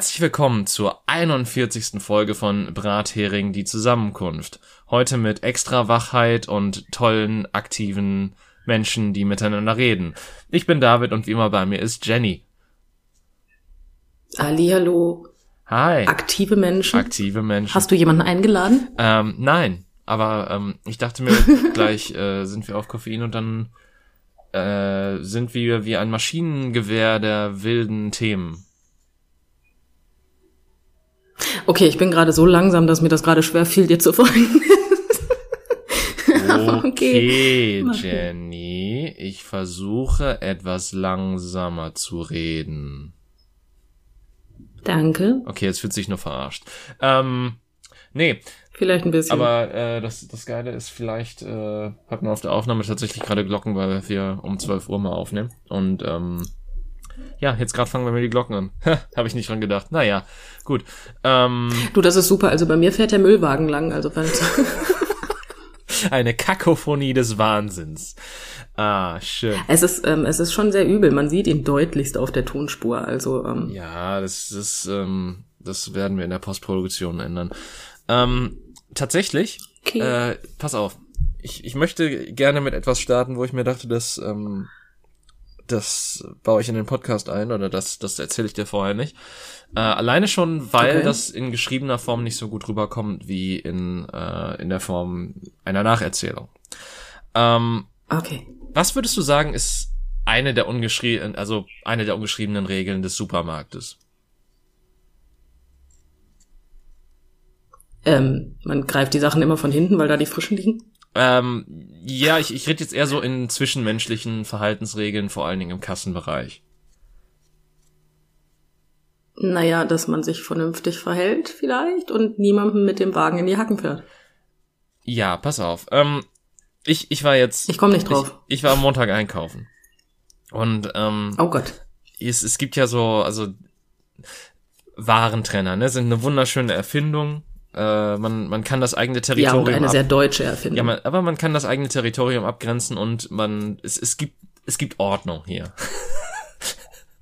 Herzlich willkommen zur 41. Folge von Brathering die Zusammenkunft. Heute mit extra Wachheit und tollen, aktiven Menschen, die miteinander reden. Ich bin David und wie immer bei mir ist Jenny. Hallihallo. Hi. Aktive Menschen. Aktive Menschen. Hast du jemanden eingeladen? Ähm, nein, aber ähm, ich dachte mir, gleich äh, sind wir auf Koffein und dann äh, sind wir wie ein Maschinengewehr der wilden Themen. Okay, ich bin gerade so langsam, dass mir das gerade schwer fiel, dir zu folgen. okay, Jenny, ich versuche etwas langsamer zu reden. Danke. Okay, jetzt fühlt sich nur verarscht. Ähm, nee. Vielleicht ein bisschen. Aber äh, das, das Geile ist, vielleicht äh, hat man auf der Aufnahme tatsächlich gerade Glocken, weil wir um 12 Uhr mal aufnehmen. Und ähm, ja, jetzt gerade fangen wir mit die Glocken an. Habe ich nicht dran gedacht. Naja, gut. Ähm, du, das ist super. Also bei mir fährt der Müllwagen lang. Also Eine Kakophonie des Wahnsinns. Ah, schön. Es ist, ähm, es ist schon sehr übel. Man sieht ihn deutlichst auf der Tonspur. Also ähm, ja, das ist, ähm, das werden wir in der Postproduktion ändern. Ähm, tatsächlich. Okay. Äh, pass auf. Ich, ich möchte gerne mit etwas starten, wo ich mir dachte, dass ähm, das baue ich in den Podcast ein oder das, das erzähle ich dir vorher nicht. Äh, alleine schon, weil okay. das in geschriebener Form nicht so gut rüberkommt wie in, äh, in der Form einer Nacherzählung. Ähm, okay. Was würdest du sagen, ist eine der ungeschriebenen, also eine der ungeschriebenen Regeln des Supermarktes? Ähm, man greift die Sachen immer von hinten, weil da die frischen liegen? Ähm, ja, ich, ich rede jetzt eher so in zwischenmenschlichen Verhaltensregeln, vor allen Dingen im Kassenbereich. Naja, dass man sich vernünftig verhält vielleicht und niemandem mit dem Wagen in die Hacken fährt. Ja, pass auf. Ähm, ich, ich war jetzt. Ich komme nicht drauf. Ich, ich war am Montag einkaufen. Und ähm, Oh Gott. Es, es gibt ja so, also Warentrenner, ne, sind eine wunderschöne Erfindung. Äh, man, man kann das eigene Territorium. Ja, eine ab sehr deutsche Erfindung. Ja, man, aber man kann das eigene Territorium abgrenzen und man, es, es gibt, es gibt Ordnung hier.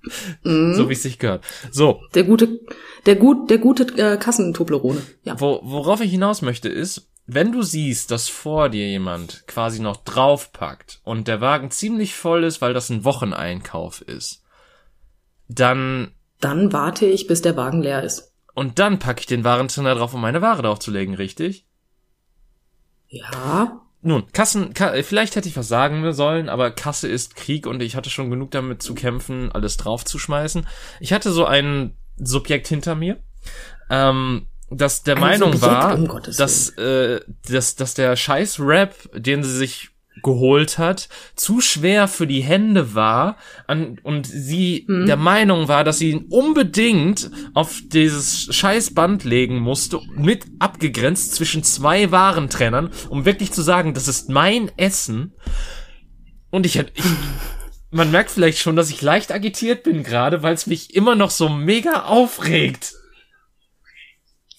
mm. So wie es sich gehört. So. Der gute, der gut, der gute äh, Kassentoblerone. Ja. Wo, worauf ich hinaus möchte ist, wenn du siehst, dass vor dir jemand quasi noch draufpackt und der Wagen ziemlich voll ist, weil das ein Wocheneinkauf ist, dann dann warte ich, bis der Wagen leer ist. Und dann packe ich den Warentrenner drauf, um meine Ware draufzulegen, richtig? Ja. Nun, Kassen, Ka vielleicht hätte ich was sagen sollen, aber Kasse ist Krieg und ich hatte schon genug damit zu kämpfen, alles draufzuschmeißen. Ich hatte so ein Subjekt hinter mir, ähm, das der ein Meinung Subjekt, war, um dass, äh, dass, dass der scheiß Rap, den sie sich geholt hat, zu schwer für die Hände war an, und sie mhm. der Meinung war, dass sie ihn unbedingt auf dieses scheiß Band legen musste, mit abgegrenzt zwischen zwei Warentrennern, um wirklich zu sagen, das ist mein Essen. Und ich, ich man merkt vielleicht schon, dass ich leicht agitiert bin gerade, weil es mich immer noch so mega aufregt.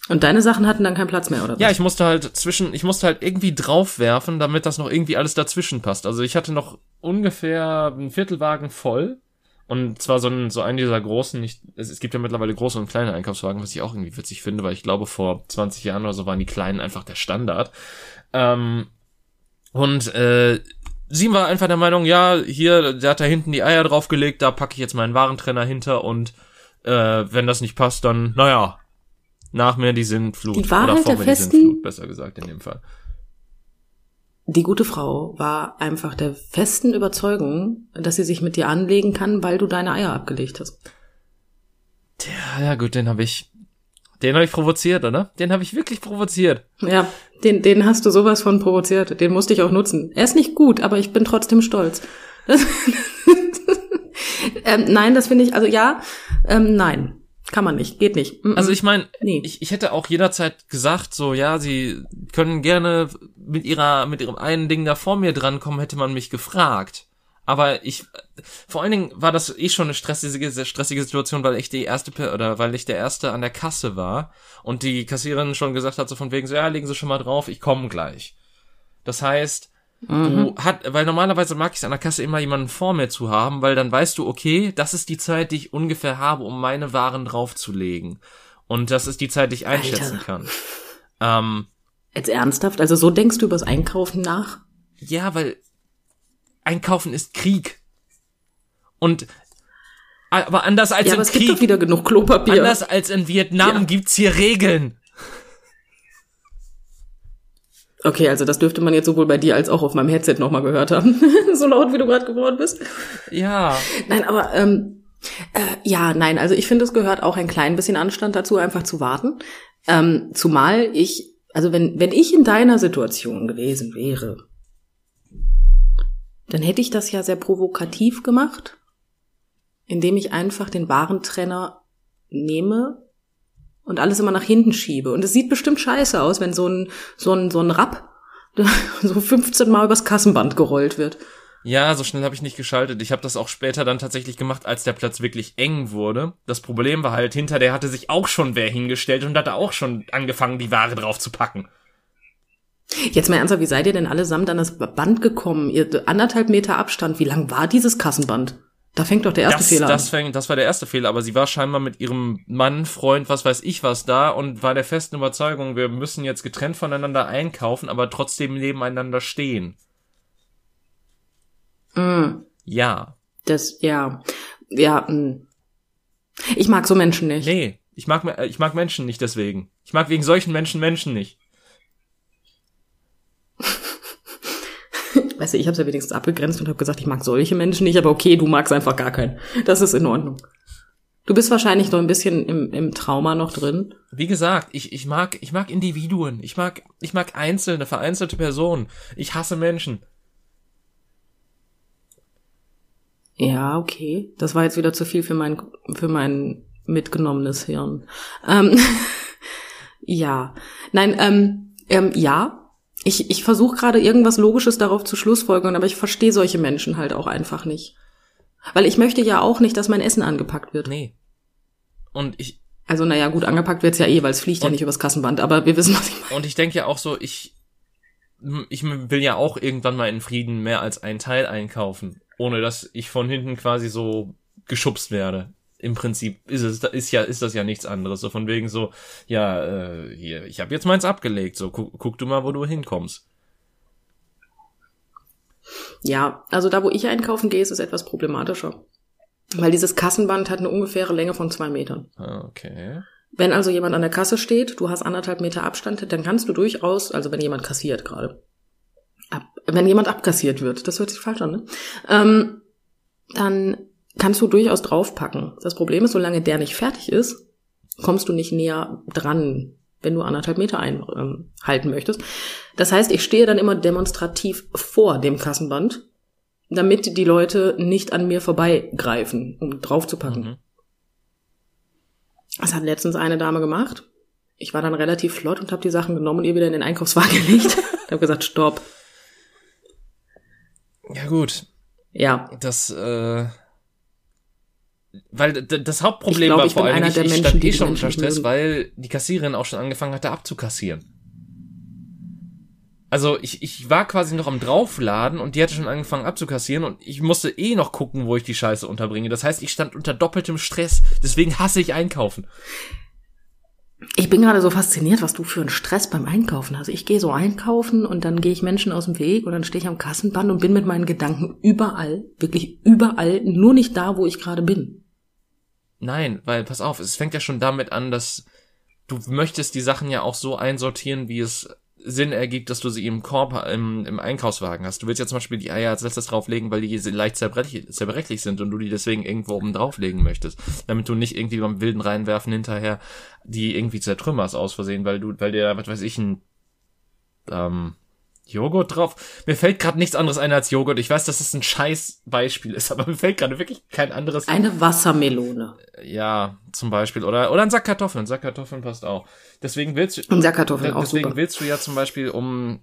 Und deine Sachen hatten dann keinen Platz mehr, oder? Was? Ja, ich musste halt zwischen, ich musste halt irgendwie draufwerfen, damit das noch irgendwie alles dazwischen passt. Also ich hatte noch ungefähr einen Viertelwagen voll. Und zwar so ein, so einen dieser großen, nicht, es, es gibt ja mittlerweile große und kleine Einkaufswagen, was ich auch irgendwie witzig finde, weil ich glaube, vor 20 Jahren oder so waren die kleinen einfach der Standard. Ähm, und äh, sie war einfach der Meinung, ja, hier, der hat da hinten die Eier draufgelegt, da packe ich jetzt meinen Warentrenner hinter und äh, wenn das nicht passt, dann, naja, nach mir die Sintflut. Die Wahrheit Oder vor der mir festen, die Sintflut, besser gesagt in dem Fall. Die gute Frau war einfach der festen Überzeugung, dass sie sich mit dir anlegen kann, weil du deine Eier abgelegt hast. Tja, ja gut, den habe ich, den habe ich provoziert, oder? Den habe ich wirklich provoziert. Ja, den, den hast du sowas von provoziert. Den musste ich auch nutzen. Er ist nicht gut, aber ich bin trotzdem stolz. ähm, nein, das finde ich, also ja, ähm, nein. Kann man nicht, geht nicht. Mm -mm. Also ich meine, nee. ich, ich hätte auch jederzeit gesagt, so ja, sie können gerne mit ihrer mit ihrem einen Ding da vor mir drankommen, hätte man mich gefragt. Aber ich, vor allen Dingen war das eh schon eine stressige, stressige Situation, weil ich die erste oder weil ich der erste an der Kasse war und die Kassiererin schon gesagt hat so von wegen so ja legen Sie schon mal drauf, ich komme gleich. Das heißt, Du hat, weil normalerweise mag ich es an der Kasse immer jemanden vor mir zu haben, weil dann weißt du, okay, das ist die Zeit, die ich ungefähr habe, um meine Waren draufzulegen. Und das ist die Zeit, die ich einschätzen Alter. kann. Ähm, Jetzt ernsthaft? Also so denkst du übers Einkaufen nach? ja, weil Einkaufen ist Krieg. Und aber anders als ja, aber es Krieg, gibt doch wieder genug Klopapier. anders als in Vietnam Ja. gibt's hier Regeln. Okay, also das dürfte man jetzt sowohl bei dir als auch auf meinem Headset nochmal gehört haben. so laut, wie du gerade geworden bist. Ja. Nein, aber ähm, äh, ja, nein, also ich finde, es gehört auch ein klein bisschen Anstand dazu, einfach zu warten. Ähm, zumal ich, also wenn, wenn ich in deiner Situation gewesen wäre, dann hätte ich das ja sehr provokativ gemacht, indem ich einfach den Warentrenner nehme und alles immer nach hinten schiebe. Und es sieht bestimmt scheiße aus, wenn so ein, so ein, so ein Rapp so 15 Mal übers Kassenband gerollt wird. Ja, so schnell habe ich nicht geschaltet. Ich habe das auch später dann tatsächlich gemacht, als der Platz wirklich eng wurde. Das Problem war halt, hinter der hatte sich auch schon wer hingestellt und hatte auch schon angefangen, die Ware drauf zu packen. Jetzt mal ernsthaft, wie seid ihr denn allesamt an das Band gekommen? Ihr anderthalb Meter Abstand, wie lang war dieses Kassenband? Da fängt doch der erste Das, Fehler das, an. fäng, das war der erste Fehler, aber sie war scheinbar mit ihrem Mann, Freund, was weiß ich was da und war der festen Überzeugung, wir müssen jetzt getrennt voneinander einkaufen, aber trotzdem nebeneinander stehen. Mm, Ja. das, ja, ja, mm. Ich mag so Menschen nicht. Nee, ich mag, ich mag Menschen nicht deswegen. Ich mag wegen solchen Menschen Menschen nicht. Weißt du, ich habe ja wenigstens abgegrenzt und habe gesagt, ich mag solche Menschen nicht, aber okay, du magst einfach gar keinen. Das ist in Ordnung. Du bist wahrscheinlich noch ein bisschen im, im Trauma noch drin. Wie gesagt, ich, ich mag, ich mag Individuen. Ich mag, ich mag einzelne, vereinzelte Personen. Ich hasse Menschen. Ja, okay. Das war jetzt wieder zu viel für mein, für mein mitgenommenes Hirn. Ähm, ja. Nein, ähm, ähm, ja. Ich, ich versuche gerade irgendwas Logisches darauf zu schlussfolgern, aber ich verstehe solche Menschen halt auch einfach nicht. Weil ich möchte ja auch nicht, dass mein Essen angepackt wird. Nee. Und ich, Also, naja, gut, angepackt wird's ja eh, weil es fliegt ja nicht übers Kassenband, aber wir wissen, was ich meine. und ich denke ja auch so, ich, ich will ja auch irgendwann mal in Frieden mehr als ein Teil einkaufen. Ohne dass ich von hinten quasi so geschubst werde. Im Prinzip ist es, ist ja, ist das ja nichts anderes. So von wegen so, ja, äh, hier, ich habe jetzt meins abgelegt. So, guck, guck du mal, wo du hinkommst. Ja, also da, wo ich einkaufen gehe, ist es etwas problematischer. Weil dieses Kassenband hat eine ungefähre Länge von zwei Metern. Ah, Okay. Wenn also jemand an der Kasse steht, du hast anderthalb Meter Abstand, dann kannst du durchaus, also wenn jemand kassiert gerade, ab, wenn jemand abkassiert wird, das hört sich falsch an, ne? Ähm, dann kannst du durchaus draufpacken. Das Problem ist, solange der nicht fertig ist, kommst du nicht näher dran, wenn du anderthalb Meter einhalten ähm, möchtest. Das heißt, ich stehe dann immer demonstrativ vor dem Kassenband, damit die Leute nicht an mir vorbeigreifen, um draufzupacken. Mhm. Das hat letztens eine Dame gemacht. Ich war dann relativ flott und habe die Sachen genommen und ihr wieder in den Einkaufswagen gelegt. Ich habe gesagt, stopp. Ja gut, Ja, das, äh, weil das Hauptproblem glaub, war ich vor allem, ich, der ich Menschen, stand eh schon unter Stress, mögen. weil die Kassiererin auch schon angefangen hatte abzukassieren. Also ich, ich war quasi noch am Draufladen und die hatte schon angefangen abzukassieren und ich musste eh noch gucken, wo ich die Scheiße unterbringe. Das heißt, ich stand unter doppeltem Stress. Deswegen hasse ich einkaufen. Ich bin gerade so fasziniert, was du für einen Stress beim Einkaufen hast. Ich gehe so einkaufen und dann gehe ich Menschen aus dem Weg und dann stehe ich am Kassenband und bin mit meinen Gedanken überall, wirklich überall, nur nicht da, wo ich gerade bin. Nein, weil pass auf, es fängt ja schon damit an, dass du möchtest die Sachen ja auch so einsortieren, wie es Sinn ergibt, dass du sie im Korb, im, im Einkaufswagen hast. Du willst ja zum Beispiel die Eier als letztes drauflegen, weil die leicht zerbrechlich, zerbrechlich sind und du die deswegen irgendwo oben drauflegen möchtest. Damit du nicht irgendwie beim wilden Reinwerfen hinterher die irgendwie zertrümmerst aus Versehen, weil du, weil der, was weiß ich, ein ähm, Joghurt drauf. Mir fällt gerade nichts anderes ein als Joghurt. Ich weiß, dass es ein scheiß Beispiel ist, aber mir fällt gerade wirklich kein anderes Eine Wassermelone. ja, zum Beispiel. Oder, oder ein Sack Kartoffeln. Ein Sack Kartoffeln passt auch. Deswegen willst du, Und Sackkartoffeln auch deswegen super. willst du ja zum Beispiel, um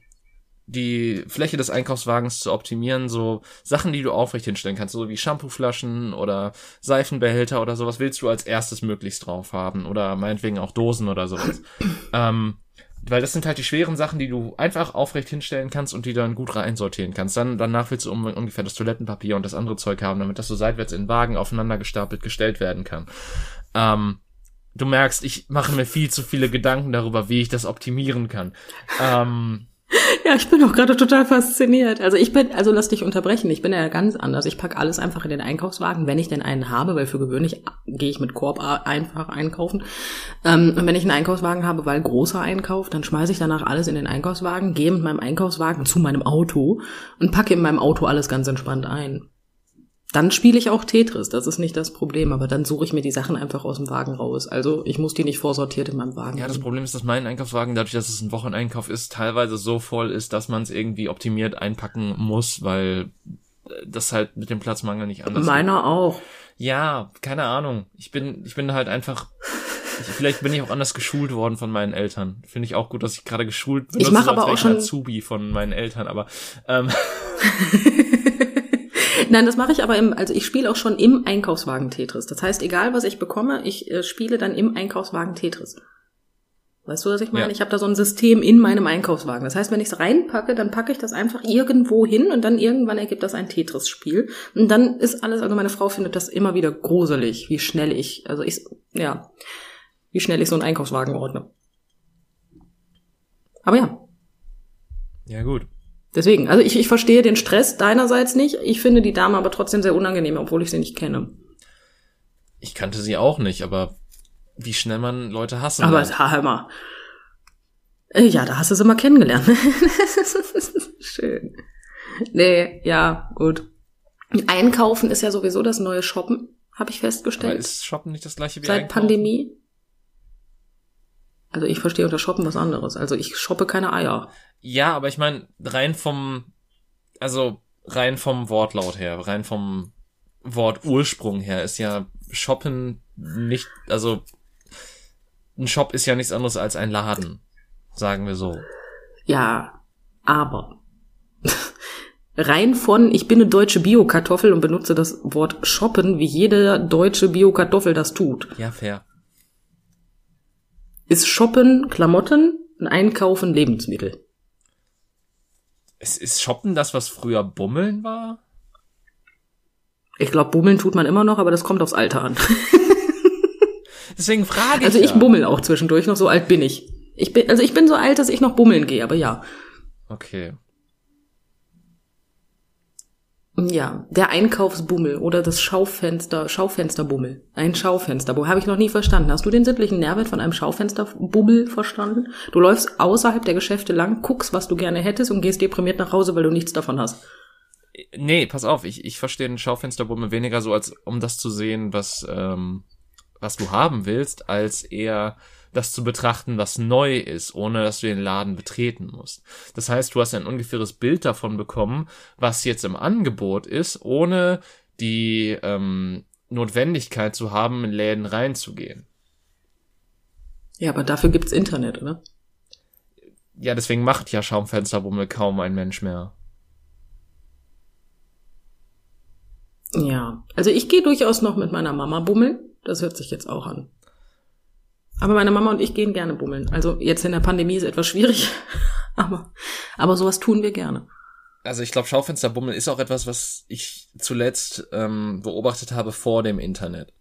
die Fläche des Einkaufswagens zu optimieren, so Sachen, die du aufrecht hinstellen kannst, so wie Shampooflaschen oder Seifenbehälter oder sowas, willst du als erstes möglichst drauf haben. Oder meinetwegen auch Dosen oder sowas. ähm, weil das sind halt die schweren Sachen, die du einfach aufrecht hinstellen kannst und die dann gut reinsortieren kannst. Dann danach willst du um, ungefähr das Toilettenpapier und das andere Zeug haben, damit das so seitwärts in Wagen aufeinander gestapelt gestellt werden kann. Ähm, du merkst, ich mache mir viel zu viele Gedanken darüber, wie ich das optimieren kann. Ähm, ja, ich bin auch gerade total fasziniert. Also ich bin, also lass dich unterbrechen, ich bin ja ganz anders. Ich packe alles einfach in den Einkaufswagen, wenn ich denn einen habe, weil für gewöhnlich gehe ich mit Korb einfach einkaufen. Ähm, und wenn ich einen Einkaufswagen habe, weil großer Einkauf, dann schmeiße ich danach alles in den Einkaufswagen, gehe mit meinem Einkaufswagen zu meinem Auto und packe in meinem Auto alles ganz entspannt ein. Dann spiele ich auch Tetris, das ist nicht das Problem, aber dann suche ich mir die Sachen einfach aus dem Wagen raus. Also ich muss die nicht vorsortiert in meinem Wagen. Ja, das Problem ist, dass mein Einkaufswagen, dadurch, dass es ein Wocheneinkauf ist, teilweise so voll ist, dass man es irgendwie optimiert einpacken muss, weil das halt mit dem Platzmangel nicht anders Meiner geht. auch. Ja, keine Ahnung. Ich bin, ich bin halt einfach. Ich, vielleicht bin ich auch anders geschult worden von meinen Eltern. Finde ich auch gut, dass ich gerade geschult bin. Ich mache aber auch schon Azubi von meinen Eltern, aber ähm, Nein, das mache ich aber im, also ich spiele auch schon im Einkaufswagen Tetris. Das heißt, egal was ich bekomme, ich äh, spiele dann im Einkaufswagen Tetris. Weißt du, was ich meine? Ja. Ich habe da so ein System in meinem Einkaufswagen. Das heißt, wenn ich es reinpacke, dann packe ich das einfach irgendwo hin und dann irgendwann ergibt das ein Tetris-Spiel. Und dann ist alles, also meine Frau findet das immer wieder gruselig, wie schnell ich, also ich, ja, wie schnell ich so einen Einkaufswagen ordne. Aber ja. Ja, gut. Deswegen, also ich, ich verstehe den Stress deinerseits nicht. Ich finde die Dame aber trotzdem sehr unangenehm, obwohl ich sie nicht kenne. Ich kannte sie auch nicht, aber wie schnell man Leute hassen Aber hör mal. Äh, ja, da hast du sie mal kennengelernt. Schön. Nee, ja, gut. Einkaufen ist ja sowieso das neue Shoppen, habe ich festgestellt. Aber ist Shoppen nicht das gleiche wie Seit Einkaufen? Pandemie? Also ich verstehe unter Shoppen was anderes. Also ich shoppe keine Eier. Ja, aber ich meine, rein vom, also rein vom Wortlaut her, rein vom Wortursprung her ist ja Shoppen nicht, also ein Shop ist ja nichts anderes als ein Laden, sagen wir so. Ja, aber rein von, ich bin eine deutsche Bio-Kartoffel und benutze das Wort shoppen, wie jede deutsche Bio-Kartoffel das tut. Ja, fair. Ist shoppen Klamotten und einkaufen Lebensmittel. Ist, ist Shoppen das, was früher Bummeln war? Ich glaube, Bummeln tut man immer noch, aber das kommt aufs Alter an. Deswegen frage ich. Also ich ja. bummel auch zwischendurch noch, so alt bin ich. Ich bin, also ich bin so alt, dass ich noch bummeln gehe, aber ja. Okay. Ja, der Einkaufsbummel oder das Schaufenster, Schaufensterbummel. Ein Schaufensterbummel. Habe ich noch nie verstanden. Hast du den sittlichen Nährwert von einem Schaufensterbummel verstanden? Du läufst außerhalb der Geschäfte lang, guckst, was du gerne hättest und gehst deprimiert nach Hause, weil du nichts davon hast. Nee, pass auf, ich, ich verstehe den Schaufensterbummel weniger so, als um das zu sehen, was, ähm, was du haben willst, als eher das zu betrachten, was neu ist, ohne dass du den Laden betreten musst. Das heißt, du hast ein ungefähres Bild davon bekommen, was jetzt im Angebot ist, ohne die ähm, Notwendigkeit zu haben, in Läden reinzugehen. Ja, aber dafür gibt's Internet, oder? Ja, deswegen macht ja Schaumfensterbummel kaum ein Mensch mehr. Ja, also ich gehe durchaus noch mit meiner Mama bummeln. Das hört sich jetzt auch an. Aber meine Mama und ich gehen gerne bummeln. Also jetzt in der Pandemie ist etwas schwierig, aber, aber sowas tun wir gerne. Also ich glaube, Schaufensterbummel ist auch etwas, was ich zuletzt ähm, beobachtet habe vor dem Internet.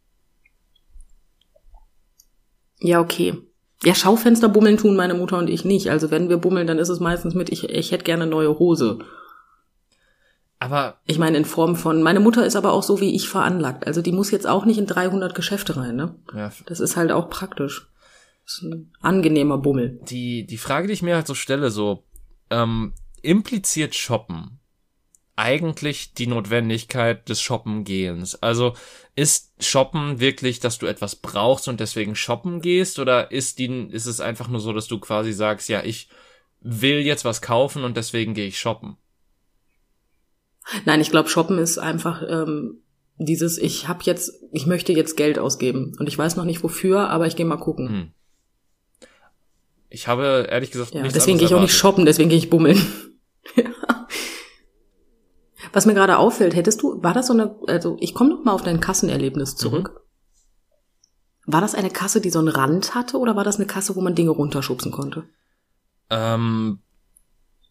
Ja, okay. Ja, Schaufensterbummeln tun meine Mutter und ich nicht. Also wenn wir bummeln, dann ist es meistens mit, ich, ich hätte gerne neue Hose. Aber ich meine in Form von, meine Mutter ist aber auch so wie ich veranlagt. Also die muss jetzt auch nicht in 300 Geschäfte rein, ne? Ja. Das ist halt auch praktisch. Das ist ein angenehmer Bummel. Die, die Frage, die ich mir halt so stelle, so, ähm, impliziert Shoppen eigentlich die Notwendigkeit des Shoppengehens? Also ist Shoppen wirklich, dass du etwas brauchst und deswegen shoppen gehst oder ist die, ist es einfach nur so, dass du quasi sagst, ja, ich will jetzt was kaufen und deswegen gehe ich shoppen? Nein, ich glaube, Shoppen ist einfach ähm, dieses, ich habe jetzt, ich möchte jetzt Geld ausgeben und ich weiß noch nicht wofür, aber ich gehe mal gucken. Hm. Ich habe ehrlich gesagt ja, deswegen gehe ich auch nicht shoppen, deswegen gehe ich bummeln. Was mir gerade auffällt, hättest du, war das so eine, also ich komme noch mal auf dein Kassenerlebnis zurück. Mhm. War das eine Kasse, die so einen Rand hatte oder war das eine Kasse, wo man Dinge runterschubsen konnte? Ähm,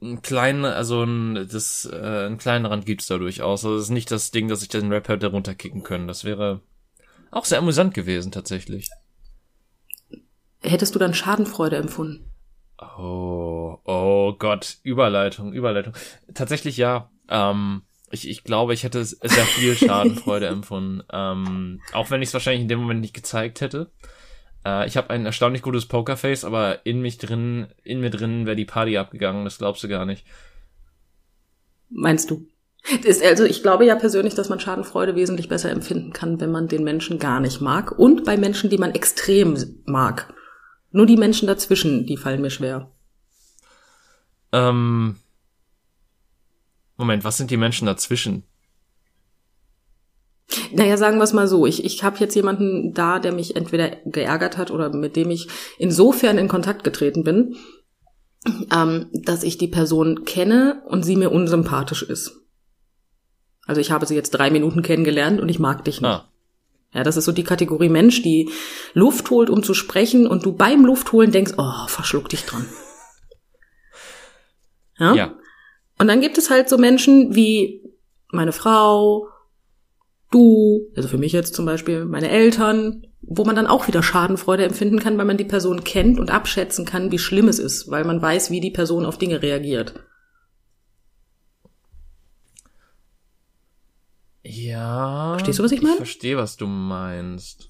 einen kleinen, also ein, das, äh, einen kleinen Rand gibt's da durchaus. Also das ist nicht das Ding, dass ich den Rap hätte runterkicken können. Das wäre auch sehr amüsant gewesen, tatsächlich. Hättest du dann Schadenfreude empfunden? Oh, oh Gott, Überleitung, Überleitung. Tatsächlich ja. Ähm, ich, ich glaube, ich hätte sehr viel Schadenfreude empfunden. Ähm, auch wenn ich es wahrscheinlich in dem Moment nicht gezeigt hätte. Äh, ich habe ein erstaunlich gutes Pokerface, aber in mich drin, in mir drin wäre die Party abgegangen, das glaubst du gar nicht. Meinst du? Das, also ich glaube ja persönlich, dass man Schadenfreude wesentlich besser empfinden kann, wenn man den Menschen gar nicht mag und bei Menschen, die man extrem mag. Nur die Menschen dazwischen, die fallen mir schwer. Ähm, Moment, was sind die Menschen dazwischen? Naja, sagen wir es mal so. Ich, ich habe jetzt jemanden da, der mich entweder geärgert hat oder mit dem ich insofern in Kontakt getreten bin, ähm, dass ich die Person kenne und sie mir unsympathisch ist. Also ich habe sie jetzt drei Minuten kennengelernt und ich mag dich nicht. Ah. Ja, das ist so die Kategorie Mensch, die Luft holt, um zu sprechen und du beim Luftholen denkst, oh, verschluck dich dran. Ja? ja. Und dann gibt es halt so Menschen wie meine Frau, du, also für mich jetzt zum Beispiel meine Eltern, wo man dann auch wieder Schadenfreude empfinden kann, weil man die Person kennt und abschätzen kann, wie schlimm es ist, weil man weiß, wie die Person auf Dinge reagiert. Ja. Verstehst du, was ich meine? Ich verstehe, was du meinst.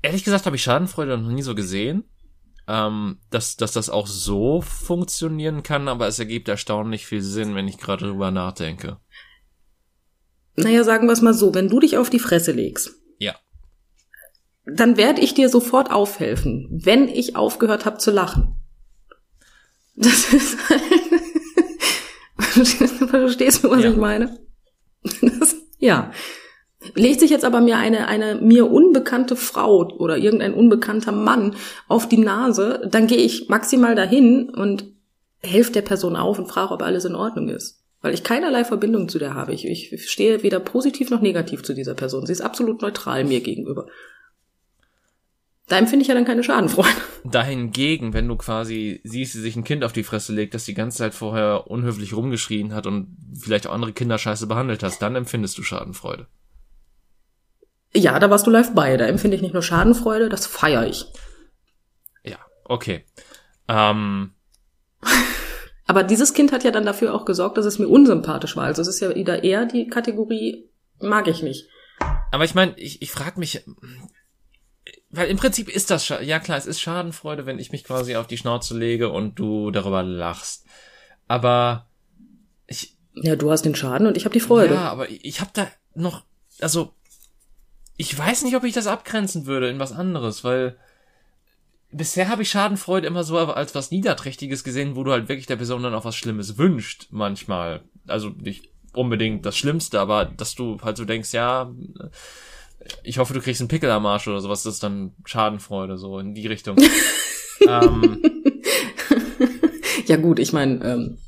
Ehrlich gesagt habe ich Schadenfreude noch nie so gesehen, ähm, dass, dass das auch so funktionieren kann, aber es ergibt erstaunlich viel Sinn, wenn ich gerade drüber nachdenke. Naja, sagen wir es mal so, wenn du dich auf die Fresse legst. Ja. Dann werde ich dir sofort aufhelfen, wenn ich aufgehört habe zu lachen. Das ist halt. Verstehst du, was ja. ich meine? Das, ja. Legt sich jetzt aber mir eine, eine mir unbekannte Frau oder irgendein unbekannter Mann auf die Nase, dann gehe ich maximal dahin und helfe der Person auf und frage, ob alles in Ordnung ist. Weil ich keinerlei Verbindung zu der habe. Ich, ich stehe weder positiv noch negativ zu dieser Person. Sie ist absolut neutral mir gegenüber. Da empfinde ich ja dann keine Schadenfreude. Dahingegen, wenn du quasi siehst, wie sich ein Kind auf die Fresse legt, das die ganze Zeit vorher unhöflich rumgeschrien hat und vielleicht auch andere Kinder scheiße behandelt hast, dann empfindest du Schadenfreude. Ja, da warst du live bei. Da empfinde ich nicht nur Schadenfreude, das feiere ich. Ja, okay. Ähm. Aber dieses Kind hat ja dann dafür auch gesorgt, dass es mir unsympathisch war. Also es ist ja wieder eher die Kategorie, mag ich nicht. Aber ich meine, ich, ich frage mich, weil im Prinzip ist das, ja klar, es ist Schadenfreude, wenn ich mich quasi auf die Schnauze lege und du darüber lachst. Aber ich. Ja, du hast den Schaden und ich habe die Freude. Ja, aber ich habe da noch, also ich weiß nicht, ob ich das abgrenzen würde in was anderes, weil bisher habe ich Schadenfreude immer so als was Niederträchtiges gesehen, wo du halt wirklich der Person dann auch was Schlimmes wünscht, manchmal. Also nicht unbedingt das Schlimmste, aber dass du halt so denkst, ja, ich hoffe, du kriegst einen Pickel am Arsch oder sowas, das ist dann Schadenfreude, so in die Richtung. ähm, ja gut, ich meine, ähm,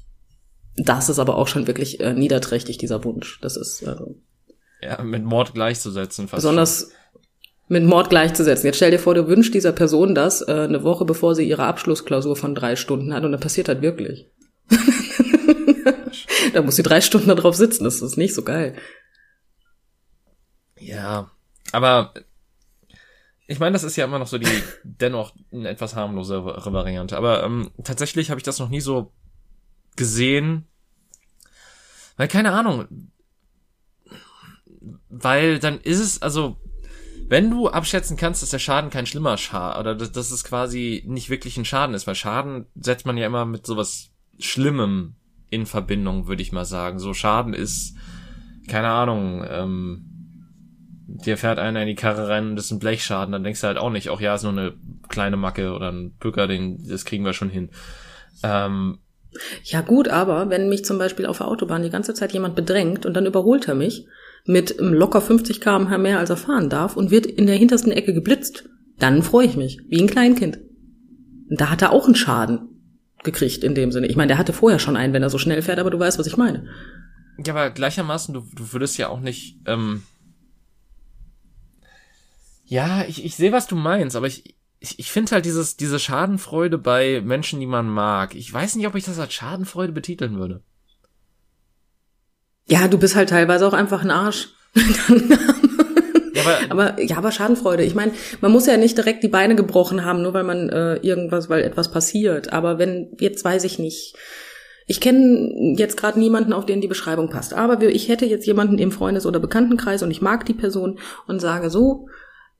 das ist aber auch schon wirklich äh, niederträchtig, dieser Wunsch. Das ist äh, ja mit Mord gleichzusetzen. Fast besonders. Mit Mord gleichzusetzen. Jetzt stell dir vor, du wünschst dieser Person das äh, eine Woche, bevor sie ihre Abschlussklausur von drei Stunden hat und dann passiert halt wirklich. da muss sie drei Stunden darauf sitzen. Das ist nicht so geil. Ja, aber ich meine, das ist ja immer noch so die dennoch eine etwas harmlosere Variante. Aber ähm, tatsächlich habe ich das noch nie so gesehen. Weil, keine Ahnung. Weil dann ist es, also, wenn du abschätzen kannst, dass der Schaden kein schlimmer Schaden, oder dass, dass es quasi nicht wirklich ein Schaden ist, weil Schaden setzt man ja immer mit sowas Schlimmem in Verbindung, würde ich mal sagen. So Schaden ist, keine Ahnung, ähm, dir fährt einer in die Karre rein und das ist ein Blechschaden, dann denkst du halt auch nicht, auch ja, ist nur eine kleine Macke oder ein Bücker, den, das kriegen wir schon hin. Ähm, ja gut, aber wenn mich zum Beispiel auf der Autobahn die ganze Zeit jemand bedrängt und dann überholt er mich mit locker 50 km/h mehr, als er fahren darf und wird in der hintersten Ecke geblitzt, dann freue ich mich, wie ein Kleinkind. Und da hat er auch einen Schaden gekriegt in dem Sinne. Ich meine, der hatte vorher schon einen, wenn er so schnell fährt, aber du weißt, was ich meine. Ja, aber gleichermaßen, du, du würdest ja auch nicht ähm, ja, ich, ich sehe, was du meinst, aber ich, ich, ich finde halt dieses, diese Schadenfreude bei Menschen, die man mag. Ich weiß nicht, ob ich das als Schadenfreude betiteln würde. Ja, du bist halt teilweise auch einfach ein Arsch. ja, aber, aber, ja, aber Schadenfreude. Ich meine, man muss ja nicht direkt die Beine gebrochen haben, nur weil man äh, irgendwas, weil etwas passiert. Aber wenn jetzt weiß ich nicht. Ich kenne jetzt gerade niemanden, auf den die Beschreibung passt. Aber ich hätte jetzt jemanden im Freundes- oder Bekanntenkreis und ich mag die Person und sage so,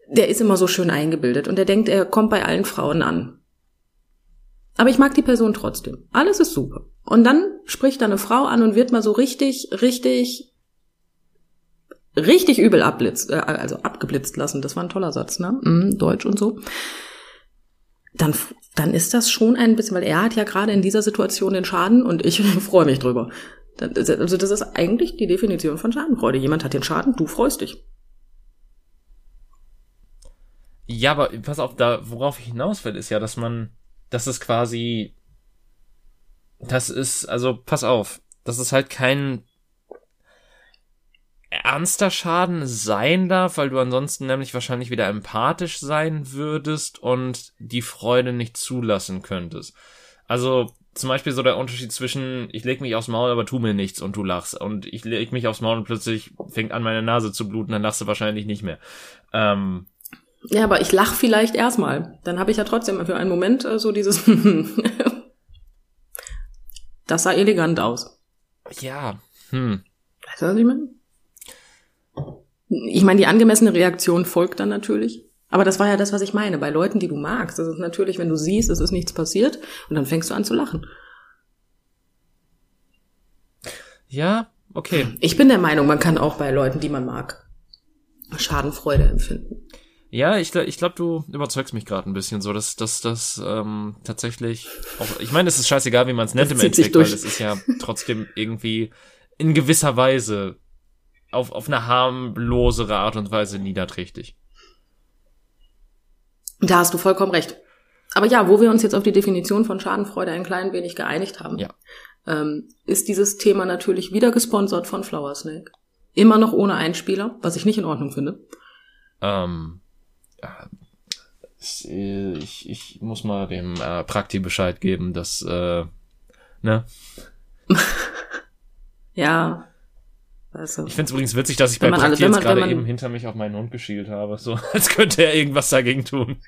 der ist immer so schön eingebildet und der denkt, er kommt bei allen Frauen an. Aber ich mag die Person trotzdem. Alles ist super. Und dann spricht da eine Frau an und wird mal so richtig, richtig, richtig übel abblitzt, äh, also abgeblitzt lassen. Das war ein toller Satz, ne? Mhm, Deutsch und so. Dann, dann ist das schon ein bisschen, weil er hat ja gerade in dieser Situation den Schaden und ich freue mich drüber. Also das ist eigentlich die Definition von Schadenfreude. Jemand hat den Schaden, du freust dich. Ja, aber pass auf, da, worauf ich hinaus will, ist ja, dass man, dass es quasi, das ist, also pass auf, dass es halt kein ernster Schaden sein darf, weil du ansonsten nämlich wahrscheinlich wieder empathisch sein würdest und die Freude nicht zulassen könntest. Also zum Beispiel so der Unterschied zwischen ich leg mich aufs Maul, aber tu mir nichts und du lachst und ich leg mich aufs Maul und plötzlich fängt an meine Nase zu bluten, dann lachst du wahrscheinlich nicht mehr. Ähm, ja, aber ich lach vielleicht erstmal. Dann habe ich ja trotzdem für einen Moment äh, so dieses Das sah elegant aus. Ja. Hm. Weißt du, was ich meine? Ich meine, die angemessene Reaktion folgt dann natürlich. Aber das war ja das, was ich meine. Bei Leuten, die du magst, das ist natürlich, wenn du siehst, es ist nichts passiert, und dann fängst du an zu lachen. Ja, okay. Ich bin der Meinung, man kann auch bei Leuten, die man mag, Schadenfreude empfinden. Ja, ich, ich glaube, du überzeugst mich gerade ein bisschen so, dass dass das ähm, tatsächlich auch. Ich meine, es ist scheißegal, wie man es nennt im Endeffekt, weil es ist ja trotzdem irgendwie in gewisser Weise auf, auf eine harmlosere Art und Weise niederträchtig. Da hast du vollkommen recht. Aber ja, wo wir uns jetzt auf die Definition von Schadenfreude ein klein wenig geeinigt haben, ja. ähm, ist dieses Thema natürlich wieder gesponsert von Flower Snake. Immer noch ohne Einspieler, was ich nicht in Ordnung finde. Ähm, ich, ich muss mal dem äh, Prakti Bescheid geben, dass, äh, ne? ja. Also, ich finde es übrigens witzig, dass ich bei Prakti jetzt gerade eben hinter mich auf meinen Hund geschielt habe. So, als könnte er irgendwas dagegen tun.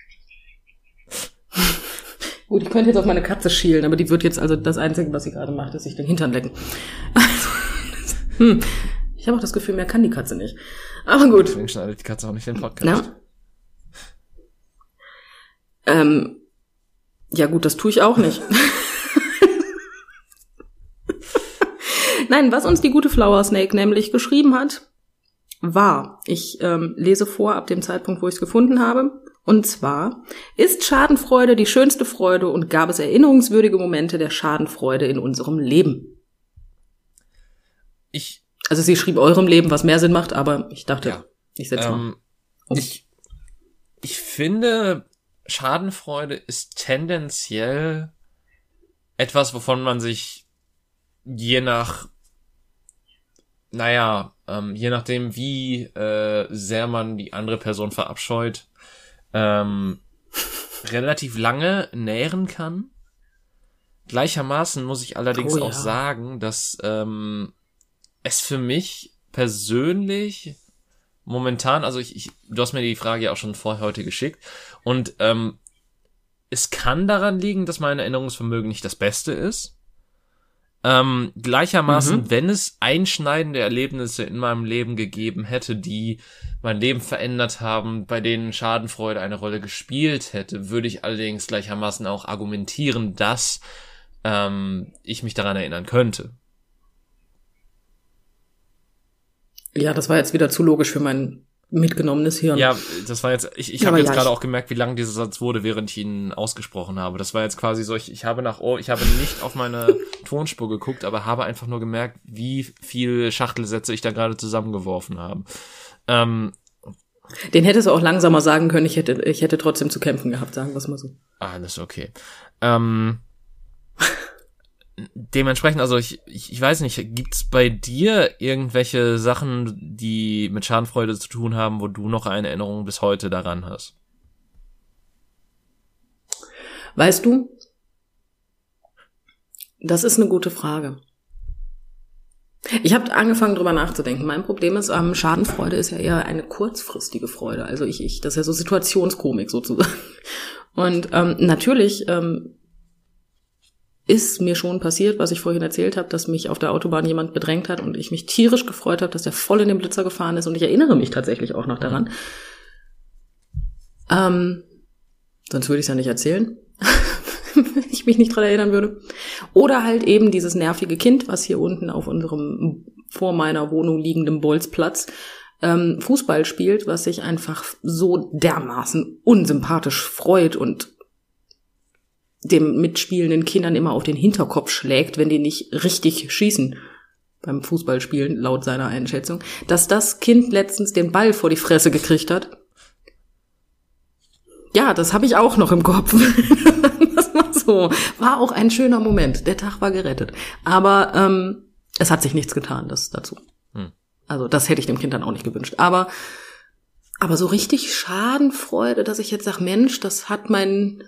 Gut, ich könnte jetzt auf meine Katze schielen, aber die wird jetzt, also das Einzige, was sie gerade macht, ist sich den Hintern lecken. Also, hm. Ich habe auch das Gefühl, mehr kann die Katze nicht. Aber gut. Deswegen schneidet die Katze auch nicht den Podcast. Na? Ähm, ja gut, das tue ich auch nicht. Nein, was uns die gute Flower Snake nämlich geschrieben hat, war, ich ähm, lese vor ab dem Zeitpunkt, wo ich es gefunden habe, und zwar, ist Schadenfreude die schönste Freude und gab es erinnerungswürdige Momente der Schadenfreude in unserem Leben? Ich. Also sie schrieb eurem Leben, was mehr Sinn macht, aber ich dachte, ja. ich setze ähm, mal. Um. Ich, ich finde, Schadenfreude ist tendenziell etwas, wovon man sich je nach, naja, ähm, je nachdem, wie äh, sehr man die andere Person verabscheut, ähm, relativ lange nähren kann. Gleichermaßen muss ich allerdings oh, ja. auch sagen, dass ähm, es für mich persönlich momentan, also ich, ich, du hast mir die Frage ja auch schon vor heute geschickt und ähm, es kann daran liegen, dass mein Erinnerungsvermögen nicht das Beste ist. Ähm, gleichermaßen, mhm. wenn es einschneidende Erlebnisse in meinem Leben gegeben hätte, die mein Leben verändert haben, bei denen Schadenfreude eine Rolle gespielt hätte, würde ich allerdings gleichermaßen auch argumentieren, dass ähm, ich mich daran erinnern könnte. Ja, das war jetzt wieder zu logisch für mein mitgenommenes Hirn. Ja, das war jetzt, ich, ich habe jetzt ja, gerade auch gemerkt, wie lang dieser Satz wurde, während ich ihn ausgesprochen habe. Das war jetzt quasi so, ich, ich habe nach oh, ich habe nicht auf meine Tonspur geguckt, aber habe einfach nur gemerkt, wie viel Schachtelsätze ich da gerade zusammengeworfen habe. Ähm, Den hättest du auch langsamer sagen können, ich hätte, ich hätte trotzdem zu kämpfen gehabt, sagen wir es mal so. Ah, das ist okay. Ähm, dementsprechend, also ich, ich, ich weiß nicht, gibt's bei dir irgendwelche Sachen, die mit Schadenfreude zu tun haben, wo du noch eine Erinnerung bis heute daran hast? Weißt du, das ist eine gute Frage. Ich habe angefangen drüber nachzudenken. Mein Problem ist, ähm, Schadenfreude ist ja eher eine kurzfristige Freude. Also ich, ich, das ist ja so Situationskomik sozusagen. Und ähm, natürlich ähm, ist mir schon passiert, was ich vorhin erzählt habe, dass mich auf der Autobahn jemand bedrängt hat und ich mich tierisch gefreut habe, dass der voll in den Blitzer gefahren ist. Und ich erinnere mich tatsächlich auch noch daran. Ähm, sonst würde ich es ja nicht erzählen. wenn ich mich nicht dran erinnern würde. Oder halt eben dieses nervige Kind, was hier unten auf unserem vor meiner Wohnung liegenden Bolzplatz ähm, Fußball spielt, was sich einfach so dermaßen unsympathisch freut und dem mitspielenden Kindern immer auf den Hinterkopf schlägt, wenn die nicht richtig schießen beim Fußballspielen, laut seiner Einschätzung, dass das Kind letztens den Ball vor die Fresse gekriegt hat. Ja, das habe ich auch noch im Kopf. so, war auch ein schöner Moment. Der Tag war gerettet. Aber ähm, es hat sich nichts getan, das dazu. Hm. Also das hätte ich dem Kind dann auch nicht gewünscht. Aber, aber so richtig Schadenfreude, dass ich jetzt sage, Mensch, das hat mein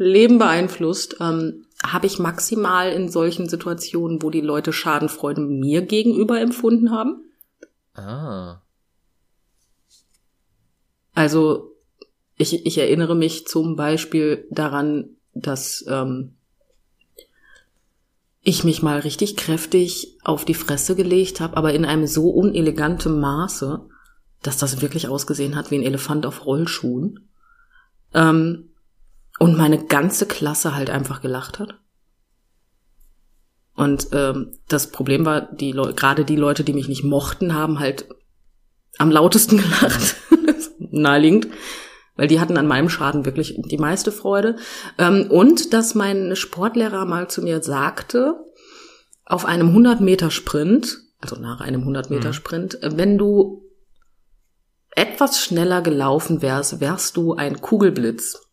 Leben beeinflusst, ähm, habe ich maximal in solchen Situationen, wo die Leute Schadenfreude mir gegenüber empfunden haben. Ah. Also ich, ich erinnere mich zum Beispiel daran, dass ähm, ich mich mal richtig kräftig auf die Fresse gelegt habe, aber in einem so unelegantem Maße, dass das wirklich ausgesehen hat wie ein Elefant auf Rollschuhen. Ähm, und meine ganze Klasse halt einfach gelacht hat. Und ähm, das Problem war, die gerade die Leute, die mich nicht mochten, haben halt am lautesten gelacht. Naheliegend weil die hatten an meinem Schaden wirklich die meiste Freude. Ähm, und dass mein Sportlehrer mal zu mir sagte, auf einem 100 Meter Sprint, also nach einem 100 Meter mhm. Sprint, mhm. wenn du etwas schneller gelaufen wärst, wärst du ein Kugelblitz.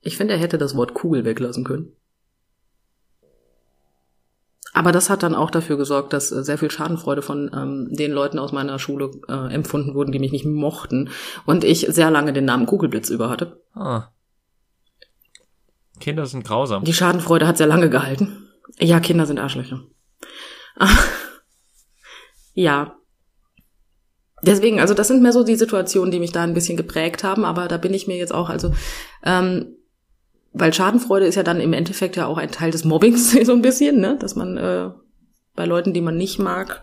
Ich finde, er hätte das Wort Kugel weglassen können. Aber das hat dann auch dafür gesorgt, dass äh, sehr viel Schadenfreude von ähm, den Leuten aus meiner Schule äh, empfunden wurden, die mich nicht mochten. Und ich sehr lange den Namen Kugelblitz über hatte. Ah. Kinder sind grausam. Die Schadenfreude hat sehr lange gehalten. Ja, Kinder sind Arschlöcher. ja. Deswegen, also das sind mehr so die Situationen, die mich da ein bisschen geprägt haben, aber da bin ich mir jetzt auch, also ähm, weil Schadenfreude ist ja dann im Endeffekt ja auch ein Teil des Mobbings so ein bisschen, ne? dass man äh, bei Leuten, die man nicht mag,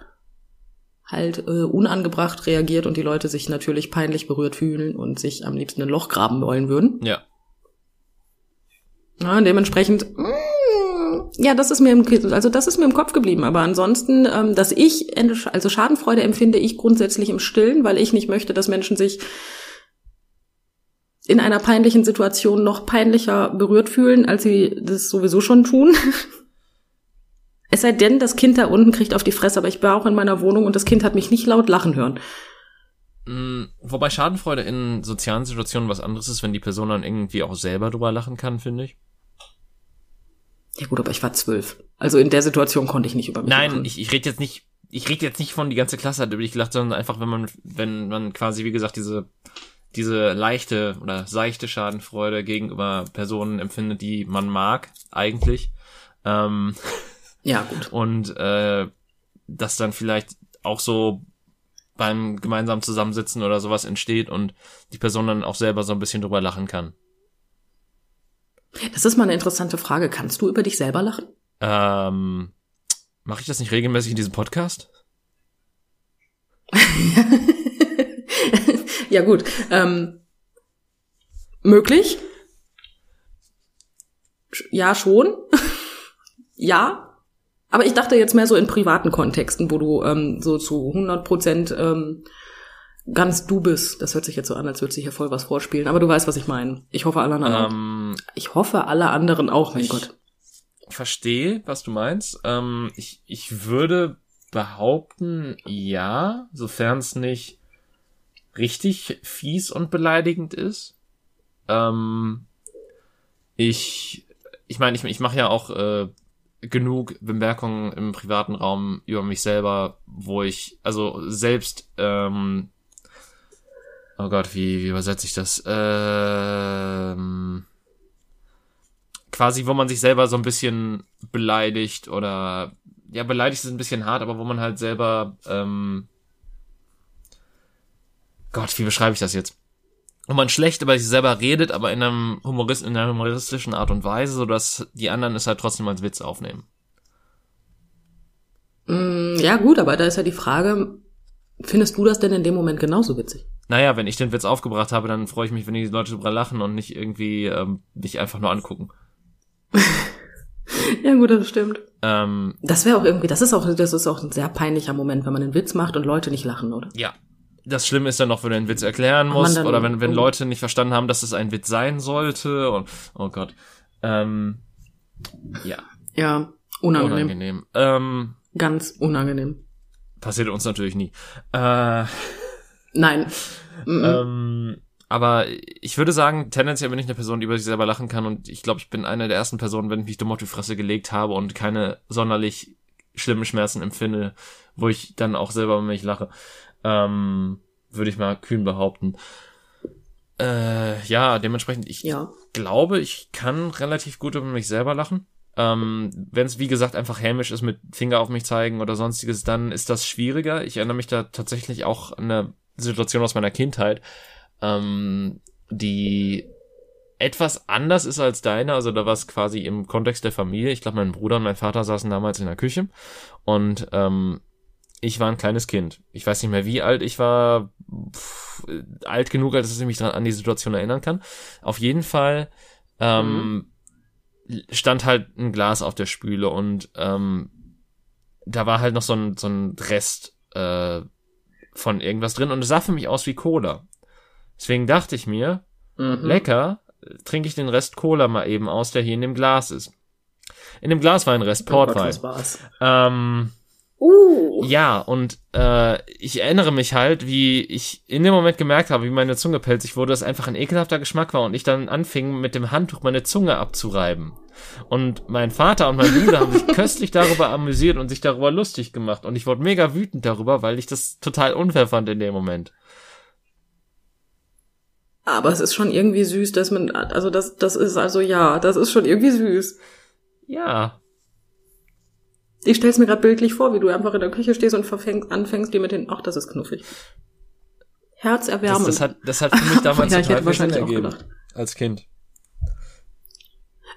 halt äh, unangebracht reagiert und die Leute sich natürlich peinlich berührt fühlen und sich am liebsten ein Loch graben wollen würden. Ja. ja dementsprechend, mm, ja, das ist mir im, also das ist mir im Kopf geblieben. Aber ansonsten, ähm, dass ich, also Schadenfreude empfinde ich grundsätzlich im Stillen, weil ich nicht möchte, dass Menschen sich in einer peinlichen Situation noch peinlicher berührt fühlen, als sie das sowieso schon tun. es sei denn, das Kind da unten kriegt auf die Fresse, aber ich war auch in meiner Wohnung und das Kind hat mich nicht laut lachen hören. Mm, wobei Schadenfreude in sozialen Situationen was anderes ist, wenn die Person dann irgendwie auch selber drüber lachen kann, finde ich. Ja gut, aber ich war zwölf. Also in der Situation konnte ich nicht über mich Nein, lachen. ich, ich rede jetzt nicht, ich rede jetzt nicht von die ganze Klasse hat über dich gelacht, sondern einfach, wenn man, wenn man quasi, wie gesagt, diese diese leichte oder seichte Schadenfreude gegenüber Personen empfindet, die man mag, eigentlich. Ähm, ja, gut. Und äh, das dann vielleicht auch so beim gemeinsamen Zusammensitzen oder sowas entsteht und die Person dann auch selber so ein bisschen drüber lachen kann. Das ist mal eine interessante Frage. Kannst du über dich selber lachen? Ähm, Mache ich das nicht regelmäßig in diesem Podcast? ja gut. Ähm, möglich? Ja, schon. ja. Aber ich dachte jetzt mehr so in privaten Kontexten, wo du ähm, so zu 100 Prozent ähm, ganz du bist. Das hört sich jetzt so an, als würde sich hier voll was vorspielen. Aber du weißt, was ich meine. Ich hoffe alle anderen. Ähm, ich hoffe alle anderen auch, mein ich Gott. Verstehe, was du meinst. Ähm, ich, ich würde behaupten, ja, sofern es nicht richtig fies und beleidigend ist. Ähm, ich, ich meine, ich, ich mache ja auch äh, genug Bemerkungen im privaten Raum über mich selber, wo ich also selbst ähm, oh Gott, wie, wie übersetze ich das? Ähm, quasi, wo man sich selber so ein bisschen beleidigt oder ja, beleidigt ist ein bisschen hart, aber wo man halt selber ähm, Gott, wie beschreibe ich das jetzt? Wo man schlecht über sich selber redet, aber in einem Humorist, in einer humoristischen Art und Weise, sodass die anderen es halt trotzdem als Witz aufnehmen. Mm, ja, gut, aber da ist ja die Frage, findest du das denn in dem Moment genauso witzig? Naja, wenn ich den Witz aufgebracht habe, dann freue ich mich, wenn die Leute drüber lachen und nicht irgendwie ähm, mich einfach nur angucken. ja, gut, das stimmt. Ähm, Das wäre auch irgendwie, das ist auch, das ist auch ein sehr peinlicher Moment, wenn man einen Witz macht und Leute nicht lachen, oder? ja. Das Schlimme ist dann noch, wenn du einen Witz erklären musst oder wenn, wenn oh. Leute nicht verstanden haben, dass es ein Witz sein sollte und oh Gott. Ähm, ja, Ja, unangenehm. unangenehm. Ähm, Ganz unangenehm. passiert uns natürlich nie. Äh, Nein. Ähm, aber ich würde sagen, tendenziell bin ich eine Person, die über sich selber lachen kann und ich glaube, ich bin eine der ersten Personen, wenn ich mich dumm auf die Fresse gelegt habe und keine sonderlich schlimmen Schmerzen empfinde, wo ich dann auch selber über mich lache. Ähm, würde ich mal kühn behaupten. Äh, ja, dementsprechend, ich ja. glaube, ich kann relativ gut über mich selber lachen. Ähm, Wenn es, wie gesagt, einfach hämisch ist mit Finger auf mich zeigen oder sonstiges, dann ist das schwieriger. Ich erinnere mich da tatsächlich auch an eine Situation aus meiner Kindheit, ähm, die etwas anders ist als deine. Also da war es quasi im Kontext der Familie. Ich glaube, mein Bruder und mein Vater saßen damals in der Küche und ähm, ich war ein kleines Kind. Ich weiß nicht mehr, wie alt ich war. Pff, alt genug, als ich mich dran an die Situation erinnern kann. Auf jeden Fall ähm, stand halt ein Glas auf der Spüle und ähm, da war halt noch so ein, so ein Rest äh, von irgendwas drin und es sah für mich aus wie Cola. Deswegen dachte ich mir, Mhm. lecker, trinke ich den Rest Cola mal eben aus, der hier in dem Glas ist. In dem Glas war ein Rest Oh Gott, Portwein. was war's? ähm, Uh. ja, und äh, ich erinnere mich halt, wie ich in dem Moment gemerkt habe, wie meine Zunge pelzig wurde, dass einfach ein ekelhafter Geschmack war und ich dann anfing, mit dem Handtuch meine Zunge abzureiben. Und mein Vater und mein Bruder haben sich köstlich darüber amüsiert und sich darüber lustig gemacht. Und ich wurde mega wütend darüber, weil ich das total unfair fand in dem Moment. Aber es ist schon irgendwie süß, dass man, also das, das ist also ja, das ist schon irgendwie süß. Ja, Ich stell's mir gerade bildlich vor, wie du einfach in der Küche stehst und verfängst, anfängst, dir mit den, ach, das ist knuffig. das, Herzerwärmend. das, hat, das hat für mich damals Ja, total viel Sinn ergeben. gedacht. Als Kind.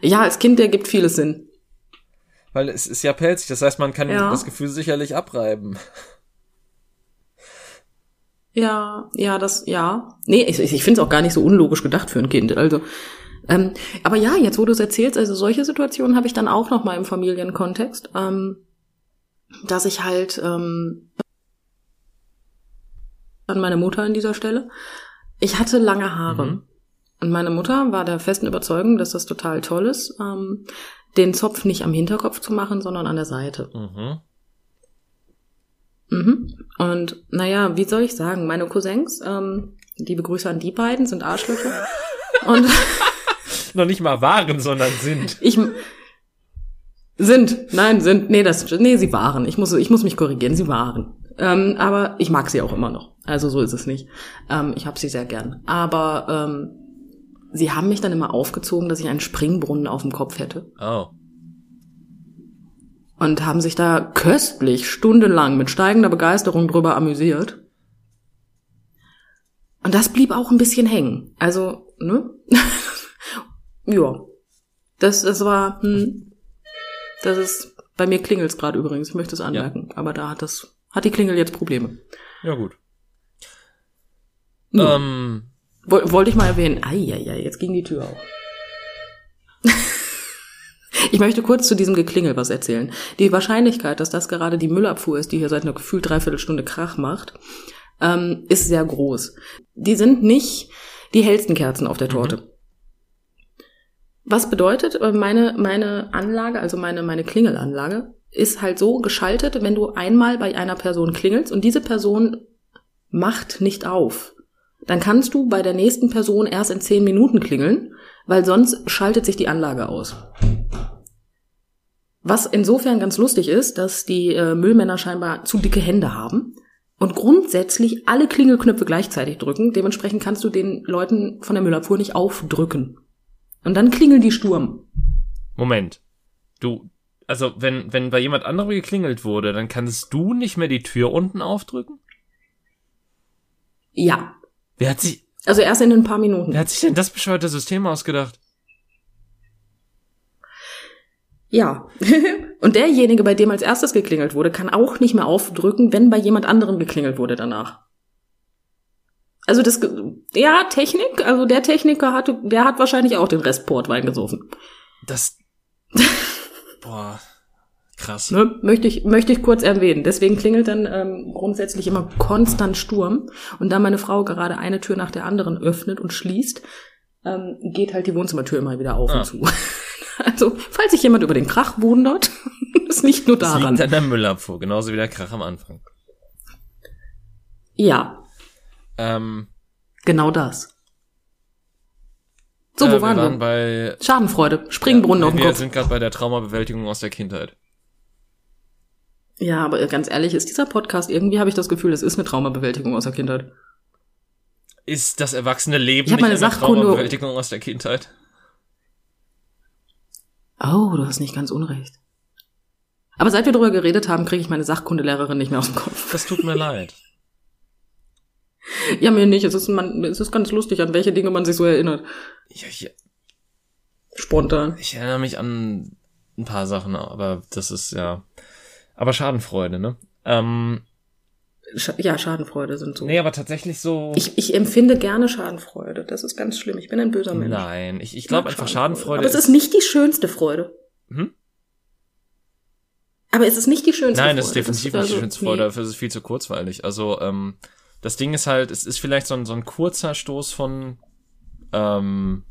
ja, als Kind, der gibt vieles Sinn. Weil es ist ja pelzig, das heißt, man kann Ja. das Gefühl sicherlich abreiben. Ja, ja, das, ja. Nee, ich, ich finde es auch gar nicht so unlogisch gedacht für ein Kind. Also, ähm, aber ja, jetzt wo du es erzählst, also solche Situationen habe ich dann auch noch mal im Familienkontext, ähm, dass ich halt ähm, an meine Mutter an dieser Stelle. Ich hatte lange Haare Mhm. und meine Mutter war der festen Überzeugung, dass das total toll ist, ähm, den Zopf nicht am Hinterkopf zu machen, sondern an der Seite. Mhm. Mhm. Und naja, wie soll ich sagen, meine Cousins, ähm, liebe Grüße an die beiden, sind Arschlöcher. Und Noch nicht mal waren, sondern sind. ich sind, nein, sind, nee, das, nee, sie waren. Ich muss, ich muss mich korrigieren, sie waren. Ähm, aber ich mag sie auch immer noch. Also so ist es nicht. Ähm, ich habe sie sehr gern. Aber ähm, sie haben mich dann immer aufgezogen, dass ich einen Springbrunnen auf dem Kopf hätte. Oh. und haben sich da köstlich stundenlang mit steigender Begeisterung drüber amüsiert. Und das blieb auch ein bisschen hängen. Also, ne? ja. Das, das war, hm, das ist, bei mir klingelt's gerade übrigens, ich möchte es anmerken. Aber da hat das, hat die Klingel jetzt Probleme. Ja, gut. Nun, Ähm, woll- Wollte ich mal erwähnen. Eieiei, jetzt ging die Tür auf. Ich möchte kurz zu diesem Geklingel was erzählen. Die Wahrscheinlichkeit, dass das gerade die Müllabfuhr ist, die hier seit einer gefühlt Dreiviertelstunde Krach macht, ähm, ist sehr groß. Die sind nicht die hellsten Kerzen auf der Torte. Was bedeutet, äh, meine, meine Anlage, also meine, meine Klingelanlage, ist halt so geschaltet, wenn du einmal bei einer Person klingelst und diese Person macht nicht auf, dann kannst du bei der nächsten Person erst in zehn Minuten klingeln, weil sonst schaltet sich die Anlage aus. Was insofern ganz lustig ist, dass die äh, Müllmänner scheinbar zu dicke Hände haben, und grundsätzlich alle Klingelknöpfe gleichzeitig drücken. Dementsprechend kannst du den Leuten von der Müllabfuhr nicht aufdrücken. Und dann klingeln die Sturm. Moment. Du, also wenn, wenn bei jemand anderem geklingelt wurde, dann kannst du nicht mehr die Tür unten aufdrücken? Ja. Wer hat sich, Also erst in ein paar Minuten. wer hat sich denn das bescheuerte System ausgedacht? Ja. Und derjenige, bei dem als erstes geklingelt wurde, kann auch nicht mehr aufdrücken, wenn bei jemand anderem geklingelt wurde danach. Also das, ja, Technik, also der Techniker hatte, der hat wahrscheinlich auch den Rest Portwein gesoffen. Das, boah, krass. Ne? Möchte ich, möchte ich kurz erwähnen. Deswegen klingelt dann ähm, grundsätzlich immer konstant Sturm. Und da meine Frau gerade eine Tür nach der anderen öffnet und schließt, ähm, geht halt die Wohnzimmertür immer wieder auf Ah. und zu. Also, falls sich jemand über den Krach wundert, ist nicht nur Das daran. liegt an der Müllabfuhr, genauso wie der Krach am Anfang. Ja, Ähm, genau das. So, äh, wo waren wir? wir? waren bei Schadenfreude, Springbrunnen auf dem wir Kopf. sind gerade bei der Traumabewältigung aus der Kindheit. Ja, aber ganz ehrlich, ist dieser Podcast, irgendwie habe ich das Gefühl, es ist eine Traumabewältigung aus der Kindheit. Ist das erwachsene Leben Ich nicht meine eine Sachkunde- Traumabewältigung aus der Kindheit? Oh, du hast nicht ganz unrecht. Aber seit wir darüber geredet haben, kriege ich meine Sachkundelehrerin nicht mehr aus dem Kopf. Das tut mir leid. Ja, mir nicht. Es ist, man, es ist ganz lustig, an welche Dinge man sich so erinnert. Ich, ich, Spontan. ich erinnere mich an ein paar Sachen, aber das ist ja. Aber Schadenfreude, ne? Ähm, Sch ja, Schadenfreude sind so. nee, aber tatsächlich so. Ich, ich empfinde gerne Schadenfreude. Das ist ganz schlimm. Ich bin ein böser Mensch. nein, ich, ich glaube einfach Schadenfreude. Aber es ist nicht die schönste Freude. Hm? Aber es ist nicht die schönste Nein, Freude. das ist definitiv nicht also- die schönste Freude, dafür ist es viel zu kurzweilig. Also, ähm, das Ding ist halt, es ist vielleicht so ein, so ein kurzer Stoß von ähm,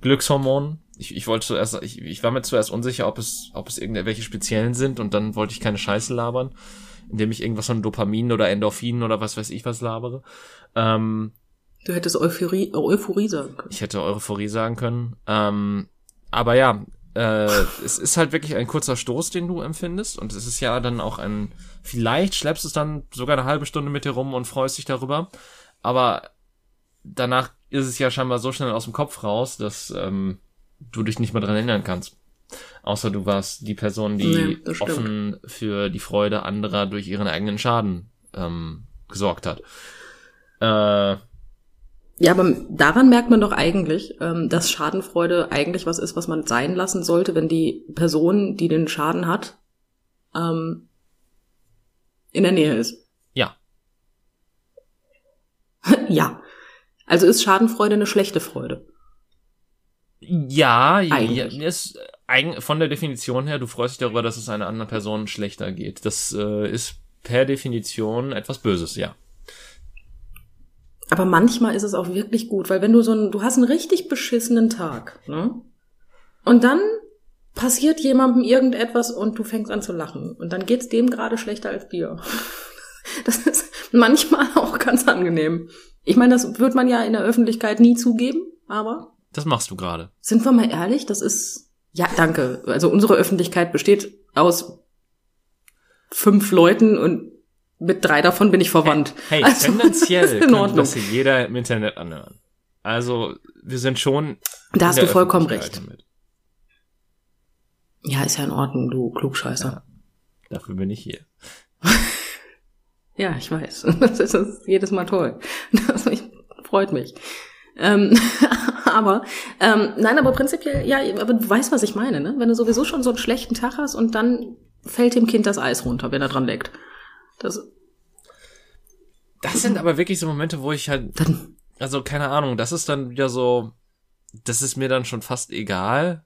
Glückshormonen. Ich, ich wollte zuerst, ich, ich war mir zuerst unsicher, ob es, ob es irgendwelche speziellen sind und dann wollte ich keine Scheiße labern, indem ich irgendwas von Dopamin oder Endorphinen oder was weiß ich was labere. Ähm, Du hättest Euphorie, Euphorie sagen können. ich hätte Euphorie sagen können. Ähm, aber ja, äh, es ist halt wirklich ein kurzer Stoß, den du empfindest. Und es ist ja dann auch ein, vielleicht schleppst du es dann sogar eine halbe Stunde mit dir rum und freust dich darüber. Aber danach ist es ja scheinbar so schnell aus dem Kopf raus, dass ähm, du dich nicht mehr dran erinnern kannst. Außer du warst die Person, die Nee, offen für die Freude anderer durch ihren eigenen Schaden ähm, gesorgt hat. Äh, Ja, aber daran merkt man doch eigentlich, ähm, dass Schadenfreude eigentlich was ist, was man sein lassen sollte, wenn die Person, die den Schaden hat, ähm, in der Nähe ist. ja, ja. Also ist Schadenfreude eine schlechte Freude. Ja, ja, Eigentlich. ist von der Definition her, du freust dich darüber, dass es einer anderen Person schlechter geht. Das äh, ist per Definition etwas Böses, ja. Aber manchmal ist es auch wirklich gut, weil wenn du so ein, du hast einen richtig beschissenen Tag, ne? Und dann passiert jemandem irgendetwas und du fängst an zu lachen. Und dann geht's dem gerade schlechter als dir. Das ist manchmal auch ganz angenehm. Ich meine, das wird man ja in der Öffentlichkeit nie zugeben, aber Das machst du gerade. sind wir mal ehrlich, das ist, ja, danke. Also unsere Öffentlichkeit besteht aus fünf Leuten und mit drei davon bin ich verwandt. Hey, Also, tendenziell Ordnung. das jeder im Internet anhören. Also, wir sind schon. Da hast du vollkommen recht. damit. Ja, ist ja in Ordnung, du Klugscheißer. Ja. Dafür bin ich hier. Ja, ich weiß. Das ist, das ist jedes Mal toll. Das mich, freut mich. Ähm, aber, ähm, nein, aber prinzipiell, ja, aber du weißt, was ich meine, ne? Wenn du sowieso schon so einen schlechten Tag hast und dann fällt dem Kind das Eis runter, wenn er dran leckt. Das, Das sind aber wirklich so Momente, wo ich halt dann, also keine Ahnung, das ist dann wieder so, das ist mir dann schon fast egal.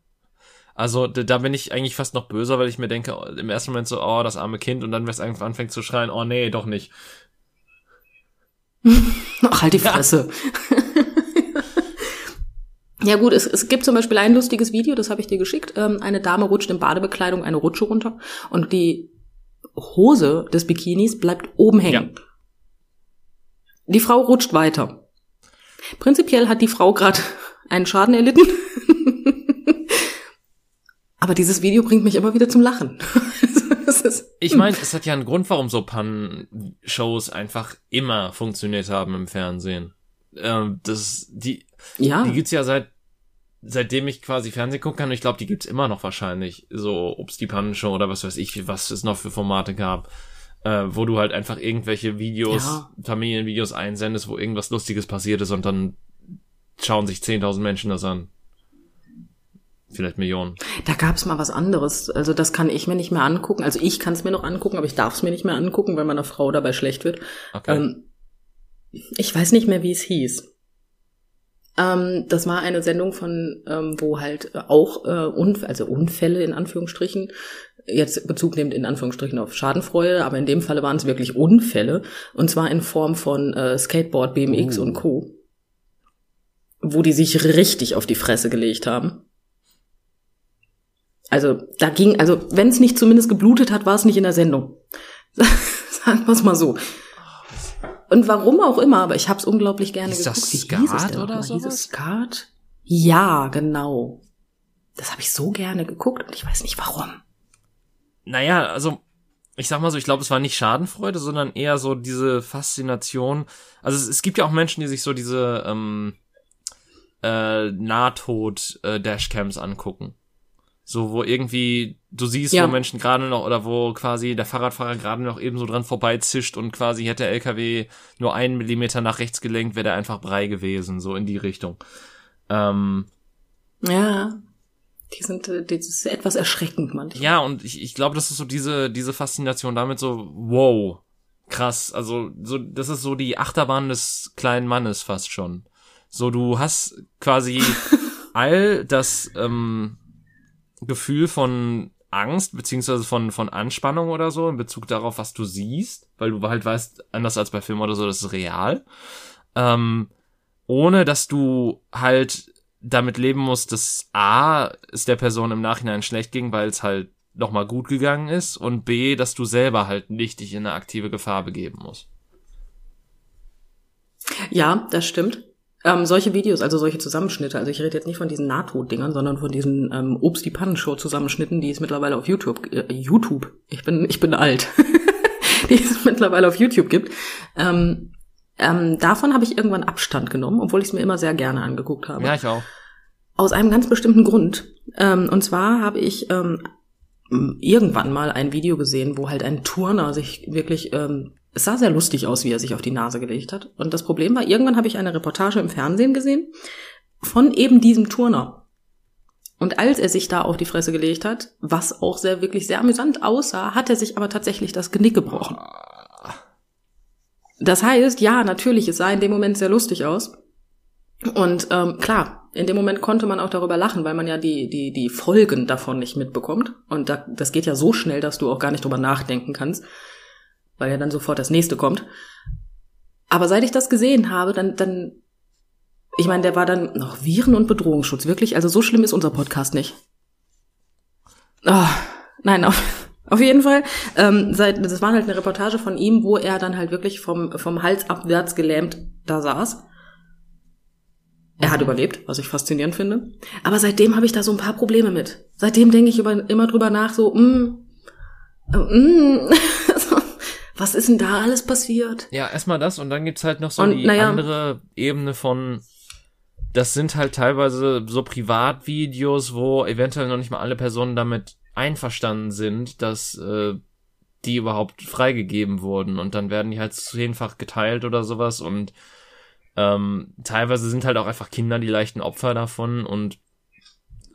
Also da, bin ich eigentlich fast noch böser, weil ich mir denke, im ersten Moment so, oh, das arme Kind, und dann, wenn es einfach anfängt zu schreien, oh nee, doch nicht. ach, halt die Fresse. Ja gut, es, es gibt zum Beispiel ein lustiges Video, das habe ich dir geschickt. Ähm, eine Dame rutscht in Badebekleidung eine Rutsche runter und die Hose des Bikinis bleibt oben hängen. Die Frau rutscht weiter. Prinzipiell hat die Frau gerade einen Schaden erlitten. Aber dieses Video bringt mich immer wieder zum Lachen. Ich meine, es hat ja einen Grund, warum so Pannen-Shows einfach immer funktioniert haben im Fernsehen. Ähm, das, die, ja. die gibt's ja seit, seitdem ich quasi Fernsehen gucken kann. Und ich glaube, die gibt's immer noch wahrscheinlich. So, ob's die Pannenshow oder was weiß ich, was es noch für Formate gab. Äh, wo du halt einfach irgendwelche Videos, Ja. Familienvideos einsendest, wo irgendwas Lustiges passiert ist und dann schauen sich 10.000 Menschen das an. Vielleicht Millionen. Da gab's mal was anderes. Also das kann ich mir nicht mehr angucken. Also ich kann es mir noch angucken, aber ich darf es mir nicht mehr angucken, weil meiner Frau dabei schlecht wird. Okay. Ähm, ich weiß nicht mehr, wie es hieß. Ähm, das war eine Sendung von, ähm, wo halt äh, auch äh, Unf also Unfälle in Anführungsstrichen, jetzt Bezug nehmend in Anführungsstrichen auf Schadenfreude, aber in dem Falle waren es wirklich Unfälle und zwar in Form von äh, Skateboard, BMX Uh. und Co. Wo die sich richtig auf die Fresse gelegt haben. Also da ging, also wenn es nicht zumindest geblutet hat, war es nicht in der Sendung. Sagen wir es mal so. Und warum auch immer, aber ich habe es unglaublich gerne Ist das geguckt. Wie Skat hieß es denn oder? Hieß es Skat? Ja, genau. Das habe ich so gerne geguckt und ich weiß nicht warum. Naja, also ich sag mal so, ich glaube, es war nicht Schadenfreude, sondern eher so diese Faszination. Also es, es gibt ja auch Menschen, die sich so diese ähm, äh, Nahtod-Dashcams angucken. So, wo irgendwie, du siehst, Ja. wo Menschen gerade noch, oder wo quasi der Fahrradfahrer gerade noch eben so dran vorbeizischt und quasi hätte der LKW nur einen Millimeter nach rechts gelenkt, wäre der einfach Brei gewesen, so in die Richtung. Ähm, Ja, die sind, äh, das ist etwas erschreckend manchmal. Ja, und ich, ich glaube, das ist so diese, diese Faszination damit so, wow, krass. Also, so, das ist so die Achterbahn des kleinen Mannes fast schon. So, du hast quasi all das ähm, Gefühl von Angst, beziehungsweise von, von Anspannung oder so in Bezug darauf, was du siehst, weil du halt weißt, anders als bei Filmen oder so, das ist real. Ähm, ohne dass du halt damit leben musst, dass A, es der Person im Nachhinein schlecht ging, weil es halt nochmal gut gegangen ist und B, dass du selber halt nicht dich in eine aktive Gefahr begeben musst. Ja, das stimmt. Ähm, solche Videos, also solche Zusammenschnitte, also ich rede jetzt nicht von diesen Nahtoddingern, sondern von diesen ähm, Obst die Pannenshow Zusammenschnitten, die es mittlerweile auf YouTube, äh, YouTube, ich bin, ich bin alt, die es mittlerweile auf YouTube gibt. Ähm, ähm, davon habe ich irgendwann Abstand genommen, obwohl ich es mir immer sehr gerne angeguckt habe. Ja, ich auch. Aus einem ganz bestimmten Grund. Ähm, und zwar habe ich ähm, irgendwann mal ein Video gesehen, wo halt ein Turner sich wirklich, ähm, es sah sehr lustig aus, wie er sich auf die Nase gelegt hat. Und das Problem war, irgendwann habe ich eine Reportage im Fernsehen gesehen von eben diesem Turner. Und als er sich da auf die Fresse gelegt hat, was auch sehr, wirklich sehr amüsant aussah, hat er sich aber tatsächlich das Genick gebrochen. Das heißt, ja, natürlich, es sah in dem Moment sehr lustig aus. Und ähm, klar, in dem Moment konnte man auch darüber lachen, weil man ja die, die, die Folgen davon nicht mitbekommt. Und da, das geht ja so schnell, dass du auch gar nicht drüber nachdenken kannst, weil ja dann sofort das nächste kommt. Aber seit ich das gesehen habe, dann, dann, ich meine, der war dann noch Viren- und Bedrohungsschutz, wirklich. Also so schlimm ist unser Podcast nicht. Ah, nein, auf, auf jeden Fall. Ähm, seit, das war halt eine Reportage von ihm, wo er dann halt wirklich vom, vom Hals abwärts gelähmt da saß. Er hat überlebt, was ich faszinierend finde. Aber seitdem habe ich da so ein paar Probleme mit. Seitdem denke ich über, immer drüber nach, so, mm, äh, mm, was ist denn da alles passiert? Ja, erstmal das und dann gibt's halt noch so Und, die naja. andere Ebene von, das sind halt teilweise so Privatvideos, wo eventuell noch nicht mal alle Personen damit einverstanden sind, dass äh, die überhaupt freigegeben wurden und dann werden die halt zehnfach geteilt oder sowas und ähm, teilweise sind halt auch einfach Kinder die leichten Opfer davon und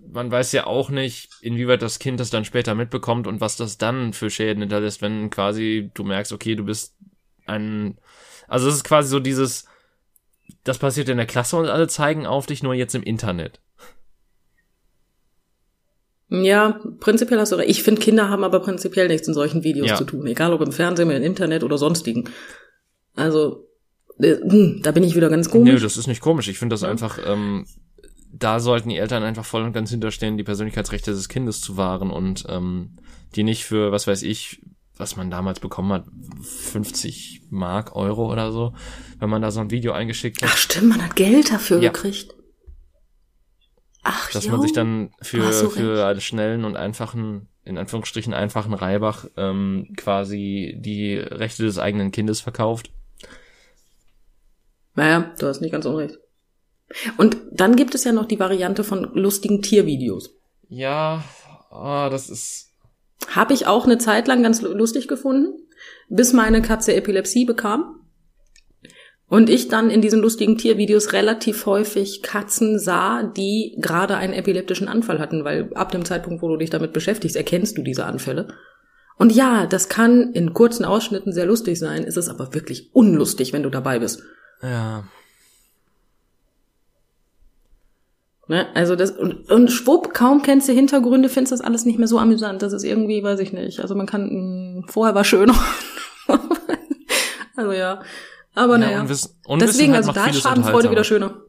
man weiß ja auch nicht, inwieweit das Kind das dann später mitbekommt und was das dann für Schäden hinterlässt, wenn quasi du merkst, okay, du bist ein, also es ist quasi so dieses, das passiert in der Klasse und alle zeigen auf dich nur jetzt im Internet. Ja, prinzipiell hast du recht. Ich finde, Kinder haben aber prinzipiell nichts in solchen Videos Ja. zu tun. Egal ob im Fernsehen, im Internet oder sonstigen. Also, da bin ich wieder ganz Nö, komisch. das ist nicht komisch. Ich finde das einfach, ähm, da sollten die Eltern einfach voll und ganz hinterstehen, die Persönlichkeitsrechte des Kindes zu wahren und ähm, die nicht für, was weiß ich, was man damals bekommen hat, 50 Mark, Euro oder so, wenn man da so ein Video eingeschickt hat. Ach stimmt, man hat Geld dafür Ja. gekriegt. Ach, dass jo. man sich dann für, hast du für einen schnellen und einfachen in Anführungsstrichen einfachen Reibach ähm, quasi die Rechte des eigenen Kindes verkauft. Naja, du hast nicht ganz unrecht. Und dann gibt es ja noch die Variante von lustigen Tiervideos. Ja, ah, das ist. Habe ich auch eine Zeit lang ganz lustig gefunden, bis meine Katze Epilepsie bekam. Und ich dann in diesen lustigen Tiervideos relativ häufig Katzen sah, die gerade einen epileptischen Anfall hatten, weil ab dem Zeitpunkt, wo du dich damit beschäftigst, erkennst du diese Anfälle. Und ja, das kann in kurzen Ausschnitten sehr lustig sein, ist es aber wirklich unlustig, wenn du dabei bist. Ja. Ne? Also das und, und schwupp, kaum kennst du Hintergründe, findest du das alles nicht mehr so amüsant. Das ist irgendwie, weiß ich nicht. Also man kann mh, vorher war schöner. also ja. Aber ja, naja. Unwiss Deswegen, Unwissenheit also da ist Schadenfreude wieder schöner.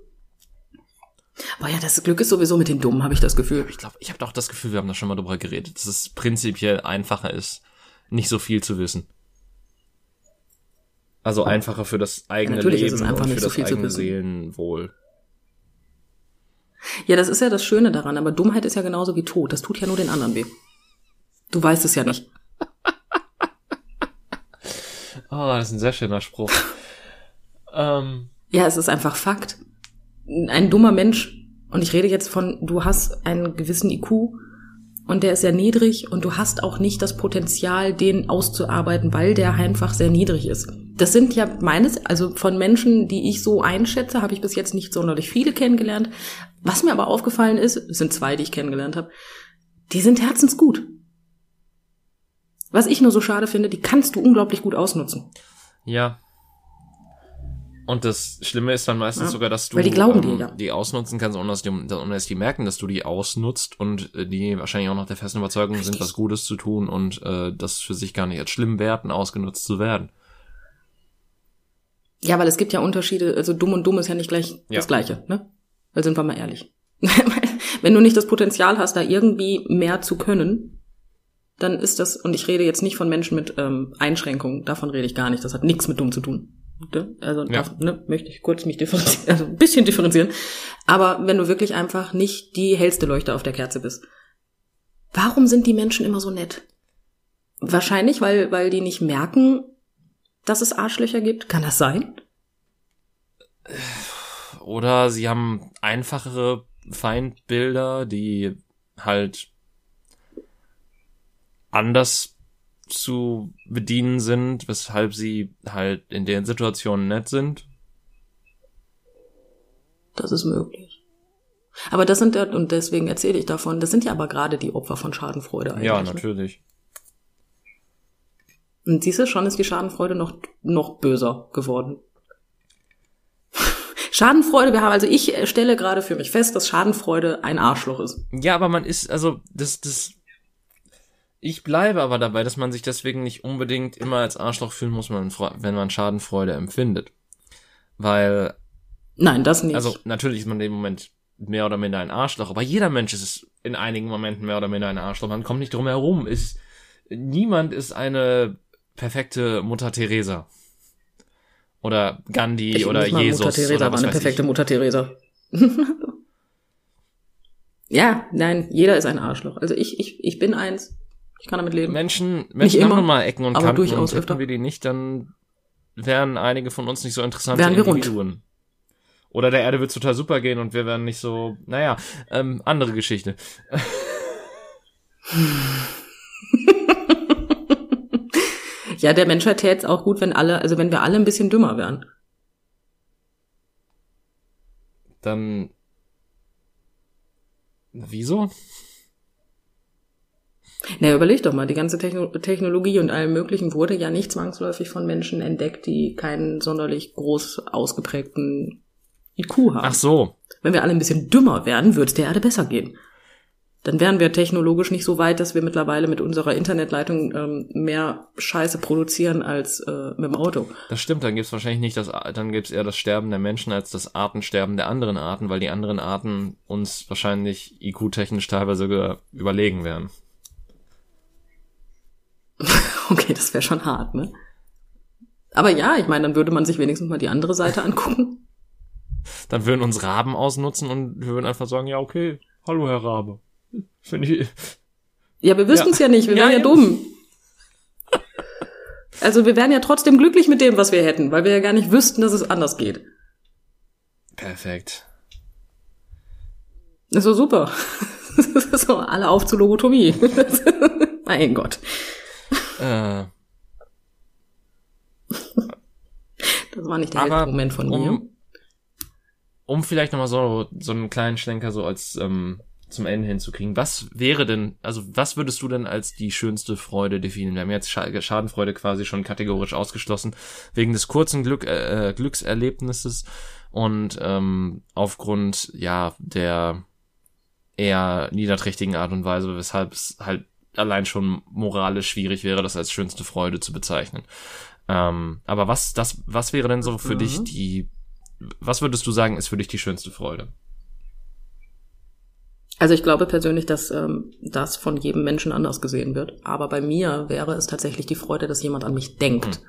Aber ja, das Glück ist sowieso mit den Dummen, habe ich das Gefühl. Ich glaube, ich habe doch das Gefühl, wir haben da schon mal drüber geredet, dass es prinzipiell einfacher ist, nicht so viel zu wissen. Also einfacher für das eigene Natürlich ist Leben es einfach und nicht für so das viel zu eigene. Seelenwohl. Ja, das ist ja das Schöne daran, aber Dummheit ist ja genauso wie Tod. Das tut ja nur den anderen weh. Du weißt es ja nicht. Ah, das ist ein sehr schöner Spruch. ähm, Ja, es ist einfach Fakt. Ein dummer Mensch, und ich rede jetzt von, du hast einen gewissen IQ und der ist sehr niedrig und du hast auch nicht das Potenzial, den auszuarbeiten, weil der einfach sehr niedrig ist. Das sind ja meines, also von Menschen, die ich so einschätze, habe ich bis jetzt nicht sonderlich viele kennengelernt. Was mir aber aufgefallen ist, sind zwei, die ich kennengelernt habe, die sind herzensgut. Was ich nur so schade finde, die kannst du unglaublich gut ausnutzen. ja. Und das Schlimme ist dann meistens Ja, sogar, dass du weil die glauben ähm, dir, ja. die ausnutzen kannst, ohne dass, die, ohne dass die merken, dass du die ausnutzt und äh, die wahrscheinlich auch noch der festen Überzeugung sind, Richtig. was Gutes zu tun und äh, das für sich gar nicht als schlimm werten, ausgenutzt zu werden. Ja, weil es gibt ja Unterschiede, also dumm und dumm ist ja nicht gleich Ja. das Gleiche, ne? Weil sind wir mal ehrlich. Wenn du nicht das Potenzial hast, da irgendwie mehr zu können, dann ist das, und ich rede jetzt nicht von Menschen mit ähm, Einschränkungen, davon rede ich gar nicht, das hat nichts mit dumm zu tun. Ne? Also Ja. da, ne, möchte ich kurz mich differenzieren, also ein bisschen differenzieren. Aber wenn du wirklich einfach nicht die hellste Leuchte auf der Kerze bist, warum sind die Menschen immer so nett? Wahrscheinlich, weil, weil die nicht merken, dass es Arschlöcher gibt. Kann das sein? Oder sie haben einfachere Feindbilder, die halt anders zu bedienen sind, weshalb sie halt in den Situationen nett sind. Das ist möglich. Aber das sind ja, und deswegen erzähle ich davon, das sind ja aber gerade die Opfer von Schadenfreude eigentlich. Ja, ne? natürlich. Und siehst du, schon ist die Schadenfreude noch, noch böser geworden. Schadenfreude, wir haben, also ich stelle gerade für mich fest, dass Schadenfreude ein Arschloch ist. Ja, aber man ist, also, das, das, ich bleibe aber dabei, dass man sich deswegen nicht unbedingt immer als Arschloch fühlen muss, wenn man Schadenfreude empfindet. Weil, Nein, das nicht. also, natürlich ist man in dem Moment mehr oder minder ein Arschloch, aber jeder Mensch ist in einigen Momenten mehr oder minder ein Arschloch. Man kommt nicht drum herum. Ist, niemand ist eine perfekte Mutter Teresa. Oder Gandhi ich oder Jesus. Mutter Teresa oder war was eine weiß perfekte ich. Mutter Teresa. ja, nein, jeder ist ein Arschloch. Also ich, ich, ich bin eins. Ich kann damit leben. Menschen, Menschen haben immer, nun mal Ecken und aber Kanten durchaus und öfter. wir die nicht, dann wären einige von uns nicht so interessante Wären wir rund. Individuen. Oder der Erde wird total super gehen und wir wären nicht so, naja, ähm, andere Geschichte. Ja, der Menschheit täte es auch gut, wenn alle, also wenn wir alle ein bisschen dümmer wären. Dann, wieso? Na, überleg doch mal, die ganze Techno Technologie und allem Möglichen wurde ja nicht zwangsläufig von Menschen entdeckt, die keinen sonderlich groß ausgeprägten IQ haben. Ach so. Wenn wir alle ein bisschen dümmer wären, würde es der Erde besser gehen. Dann wären wir technologisch nicht so weit, dass wir mittlerweile mit unserer Internetleitung ähm, mehr Scheiße produzieren als äh, mit dem Auto. Das stimmt, dann gibt's wahrscheinlich nicht das, dann gibt's eher das Sterben der Menschen als das Artensterben der anderen Arten, weil die anderen Arten uns wahrscheinlich IQ-technisch teilweise sogar überlegen wären. Okay, das wäre schon hart, ne? Aber ja, ich meine, dann würde man sich wenigstens mal die andere Seite angucken. Dann würden uns Raben ausnutzen und wir würden einfach sagen, ja, okay, hallo Herr Rabe. Finde ich, Ja, wir wüssten es ja. ja. nicht, wir wären ja, ja dumm. Also wir wären ja trotzdem glücklich mit dem, was wir hätten, weil wir ja gar nicht wüssten, dass es anders geht. Perfekt. ist so super. so, alle auf zur Logotomie. mein Gott. Äh. Das war nicht der Aber Moment von um, mir. Um vielleicht nochmal so, so einen kleinen Schlenker so als ähm, zum Ende hinzukriegen. Was wäre denn, also was würdest du denn als die schönste Freude definieren? Wir haben jetzt Schadenfreude quasi schon kategorisch ausgeschlossen, wegen des kurzen Glück, äh, Glückserlebnisses und ähm, aufgrund ja der eher niederträchtigen Art und Weise, weshalb es halt allein schon moralisch schwierig wäre, das als schönste Freude zu bezeichnen. Ähm, aber was, das, was wäre denn so für mhm. dich die, was würdest du sagen, ist für dich die schönste Freude? Also ich glaube persönlich, dass ähm, das von jedem Menschen anders gesehen wird. Aber bei mir wäre es tatsächlich die Freude, dass jemand an mich denkt. Mhm.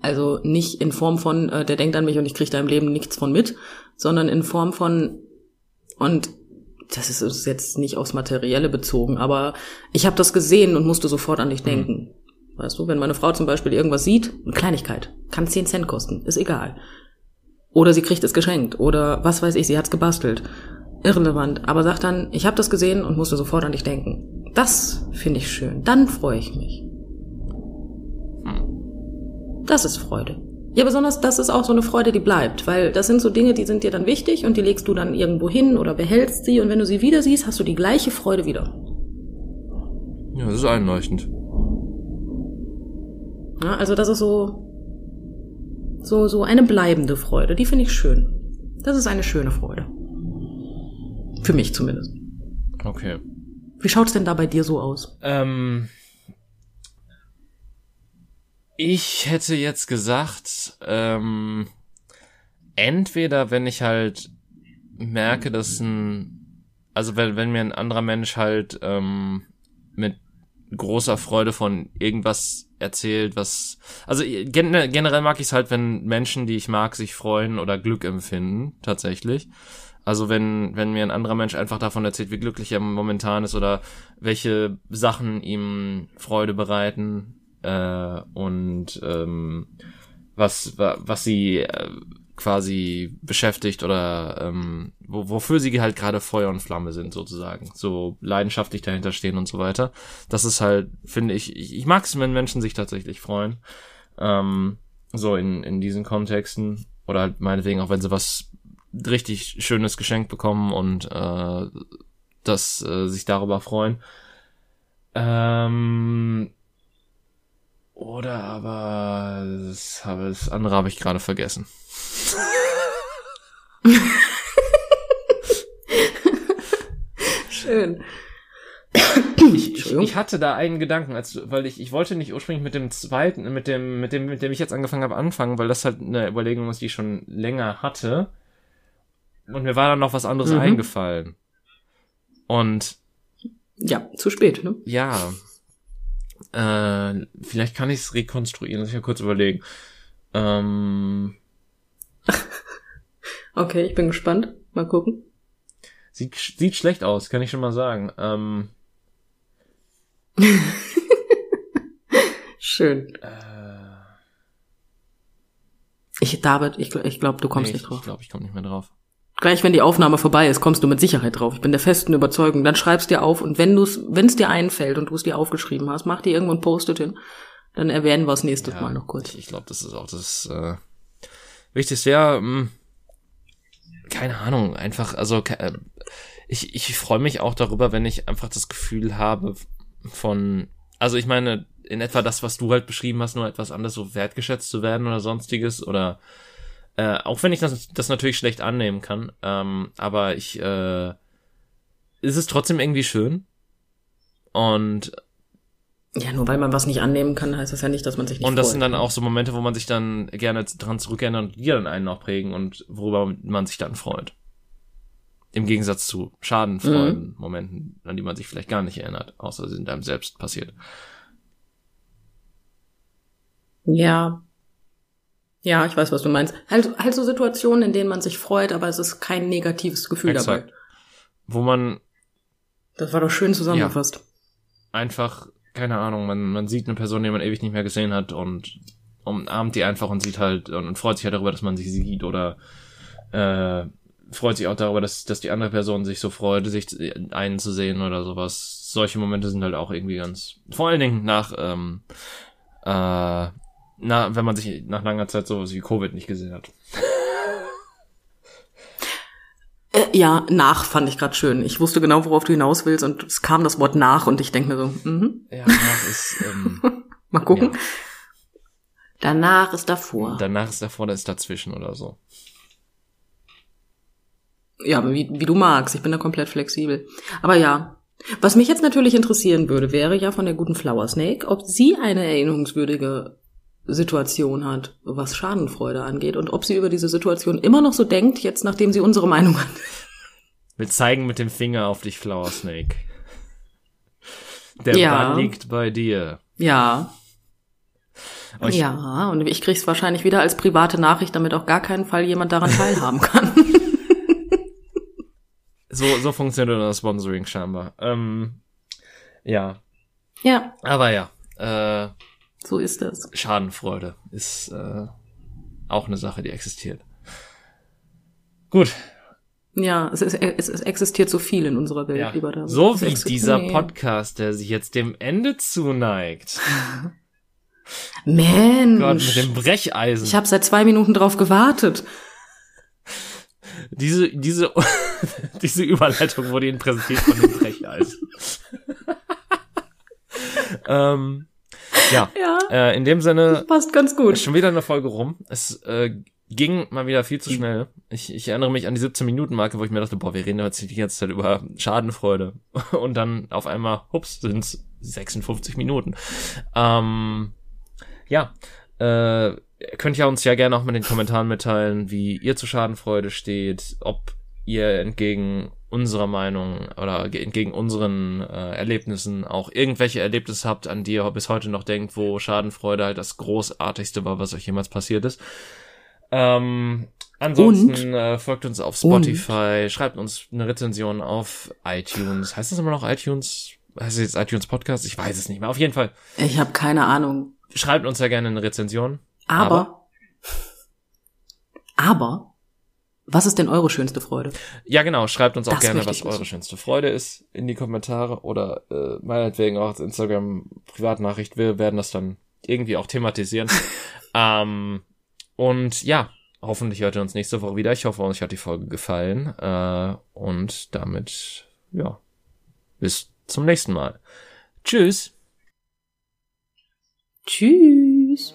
Also nicht in Form von, äh, der denkt an mich und ich kriege da im Leben nichts von mit, sondern in Form von, und das ist jetzt nicht aufs Materielle bezogen, aber ich habe das gesehen und musste sofort an dich mhm. denken. Weißt du, wenn meine Frau zum Beispiel irgendwas sieht, eine Kleinigkeit, kann 10 Cent kosten, ist egal. Oder sie kriegt es geschenkt, oder was weiß ich, sie hat's gebastelt. Irrelevant, aber sagt dann, ich habe das gesehen und musste sofort an dich denken. Das finde ich schön, dann freue ich mich. Hm. Das ist Freude. Ja, besonders das ist auch so eine Freude, die bleibt, weil das sind so Dinge, die sind dir dann wichtig und die legst du dann irgendwo hin oder behältst sie und wenn du sie wieder siehst, hast du die gleiche Freude wieder. Ja, das ist einleuchtend. Ja, also das ist so, so, so eine bleibende Freude. Die finde ich schön. Das ist eine schöne Freude. Für mich zumindest. Okay. Wie schaut's denn da bei dir so aus? Ähm, ich hätte jetzt gesagt, ähm, entweder wenn ich halt merke, dass ein, also wenn, wenn mir ein anderer Mensch halt ähm, mit großer Freude von irgendwas erzählt, was, also gen generell mag ich es halt, wenn Menschen, die ich mag, sich freuen oder Glück empfinden, tatsächlich. Also wenn, wenn mir ein anderer Mensch einfach davon erzählt, wie glücklich er momentan ist oder welche Sachen ihm Freude bereiten äh, und ähm, was, was sie äh, quasi beschäftigt oder ähm, wo, wofür sie halt gerade Feuer und Flamme sind sozusagen, so leidenschaftlich dahinter stehen und so weiter. Das ist halt, finde ich, ich, ich mag es, wenn Menschen sich tatsächlich freuen, ähm, so in, in diesen Kontexten oder halt meinetwegen auch, wenn sie was richtig schönes Geschenk bekommen und äh, das äh, sich darüber freuen. Ähm, oder aber das, habe, das andere habe ich gerade vergessen. Schön. Ich, ich, hatte da einen Gedanken, als, weil ich, ich wollte nicht ursprünglich mit dem zweiten, mit dem, mit dem, mit dem ich jetzt angefangen habe, anfangen, weil das halt eine Überlegung ist, die ich schon länger hatte. Und mir war dann noch was anderes mhm. eingefallen. Und ja, zu spät, ne? Ja. Äh, vielleicht kann ich es rekonstruieren, lass ich ja kurz überlegen. Ähm, okay, ich bin gespannt. Mal gucken. Sieht, sieht schlecht aus, kann ich schon mal sagen. Ähm, Schön. Äh, ich, David, ich, ich glaube, du kommst nee, nicht drauf. Ich glaube, ich komme nicht mehr drauf. Gleich wenn die Aufnahme vorbei ist, kommst du mit Sicherheit drauf. Ich bin der festen Überzeugung. Dann schreibst dir auf und wenn du's, wenn es dir einfällt und du es dir aufgeschrieben hast, mach dir irgendwo ein Post-it hin. Dann erwähnen wir es nächstes ja, Mal noch kurz. Ich, ich glaube, das ist auch das äh, Wichtigste. Ja, mh, hm, keine Ahnung, einfach, also äh, ich, ich freue mich auch darüber, wenn ich einfach das Gefühl habe von, also ich meine, in etwa das, was du halt beschrieben hast, nur etwas anders so wertgeschätzt zu werden oder sonstiges oder äh, auch wenn ich das, das natürlich schlecht annehmen kann, ähm, aber ich, äh, ist es trotzdem irgendwie schön. Und ja, nur weil man was nicht annehmen kann, heißt das ja nicht, dass man sich nicht Und das sind dann auch so Momente, wo man sich dann gerne dran zurückerinnert und die dann einen auch prägen und worüber man sich dann freut. Im Gegensatz zu schadenfreuden mhm. Momenten, an die man sich vielleicht gar nicht erinnert, außer sie sind einem selbst passiert. Ja, ja, ich weiß, was du meinst. Halt, halt so Situationen, in denen man sich freut, aber es ist kein negatives Gefühl Exakt. dabei. Wo man. Das war doch schön zusammengefasst. einfach, keine Ahnung, man, man sieht eine Person, die man ewig nicht mehr gesehen hat und umarmt die einfach und sieht halt und freut sich halt darüber, dass man sich sieht oder äh, freut sich auch darüber, dass, dass die andere Person sich so freut, sich einen zu sehen oder sowas. Solche Momente sind halt auch irgendwie ganz, vor allen Dingen nach, ähm, äh, na, wenn man sich nach langer Zeit sowas wie Covid nicht gesehen hat. Äh, ja, nach fand ich gerade schön. Ich wusste genau, worauf du hinaus willst und es kam das Wort nach und ich denke mir so, mhm. Ja, nach ist, ähm, Mal gucken. Ja. Danach ist davor. danach ist davor, da ist dazwischen oder so. Ja, wie, wie du magst. Ich bin da komplett flexibel. Aber ja. Was mich jetzt natürlich interessieren würde, wäre ja von der guten Flower Snake, ob sie eine erinnerungswürdige Situation hat, was Schadenfreude angeht und ob sie über diese Situation immer noch so denkt, jetzt nachdem sie unsere Meinung hat. Wir zeigen mit dem Finger auf dich, Flower Snake. Der Ja. Ball liegt bei dir. Ja. Ich- ja, und ich krieg's wahrscheinlich wieder als private Nachricht, damit auf gar keinen Fall jemand daran teilhaben kann. So, so funktioniert das Sponsoring scheinbar. Ähm, ja, ja, aber ja, äh, so ist das. Schadenfreude ist äh, auch eine Sache, die existiert. Gut, Ja, es, ist, es, es existiert so viel in unserer Welt, ja. lieber da. so wie dieser nee. Podcast, der sich jetzt dem Ende zuneigt. Mensch. Gott, mit dem Brecheisen. ich habe seit zwei Minuten drauf gewartet. diese, diese, diese Überleitung wurde Ihnen präsentiert von dem Brecheisen. ähm, ja, Ja, äh, in dem Sinne, passt ganz gut. Ist schon wieder eine Folge rum. Es äh, ging mal wieder viel zu schnell. Ich, ich erinnere mich an die 17-Minuten-Marke, wo ich mir dachte, boah, wir reden jetzt die ganze Zeit über Schadenfreude. Und dann auf einmal, hups, sind's 56 Minuten. Ähm, ja, äh, könnt ihr uns ja gerne auch mit den Kommentaren mitteilen, wie ihr zu Schadenfreude steht, ob ihr entgegen unserer Meinung oder ge- entgegen unseren äh, Erlebnissen auch irgendwelche Erlebnisse habt, an die ihr bis heute noch denkt, wo Schadenfreude halt das Großartigste war, was euch jemals passiert ist. Ähm, ansonsten äh, folgt uns auf Spotify, schreibt uns eine Rezension auf iTunes. Heißt das immer noch iTunes? Heißt es jetzt iTunes Podcast? Ich weiß es nicht mehr. Auf jeden Fall Ich habe keine Ahnung. schreibt uns ja gerne eine Rezension. Aber, aber, was ist denn eure schönste Freude? Ja, genau. Schreibt uns auch Das gerne, was eure schönste Freude ist in die Kommentare oder äh, meinetwegen auch Instagram Privatnachricht. Wir werden das dann irgendwie auch thematisieren. ähm, und ja, hoffentlich hört ihr uns nächste Woche wieder. Ich hoffe, euch hat die Folge gefallen. Äh, und damit, ja, bis zum nächsten Mal. Tschüss. Tschüss.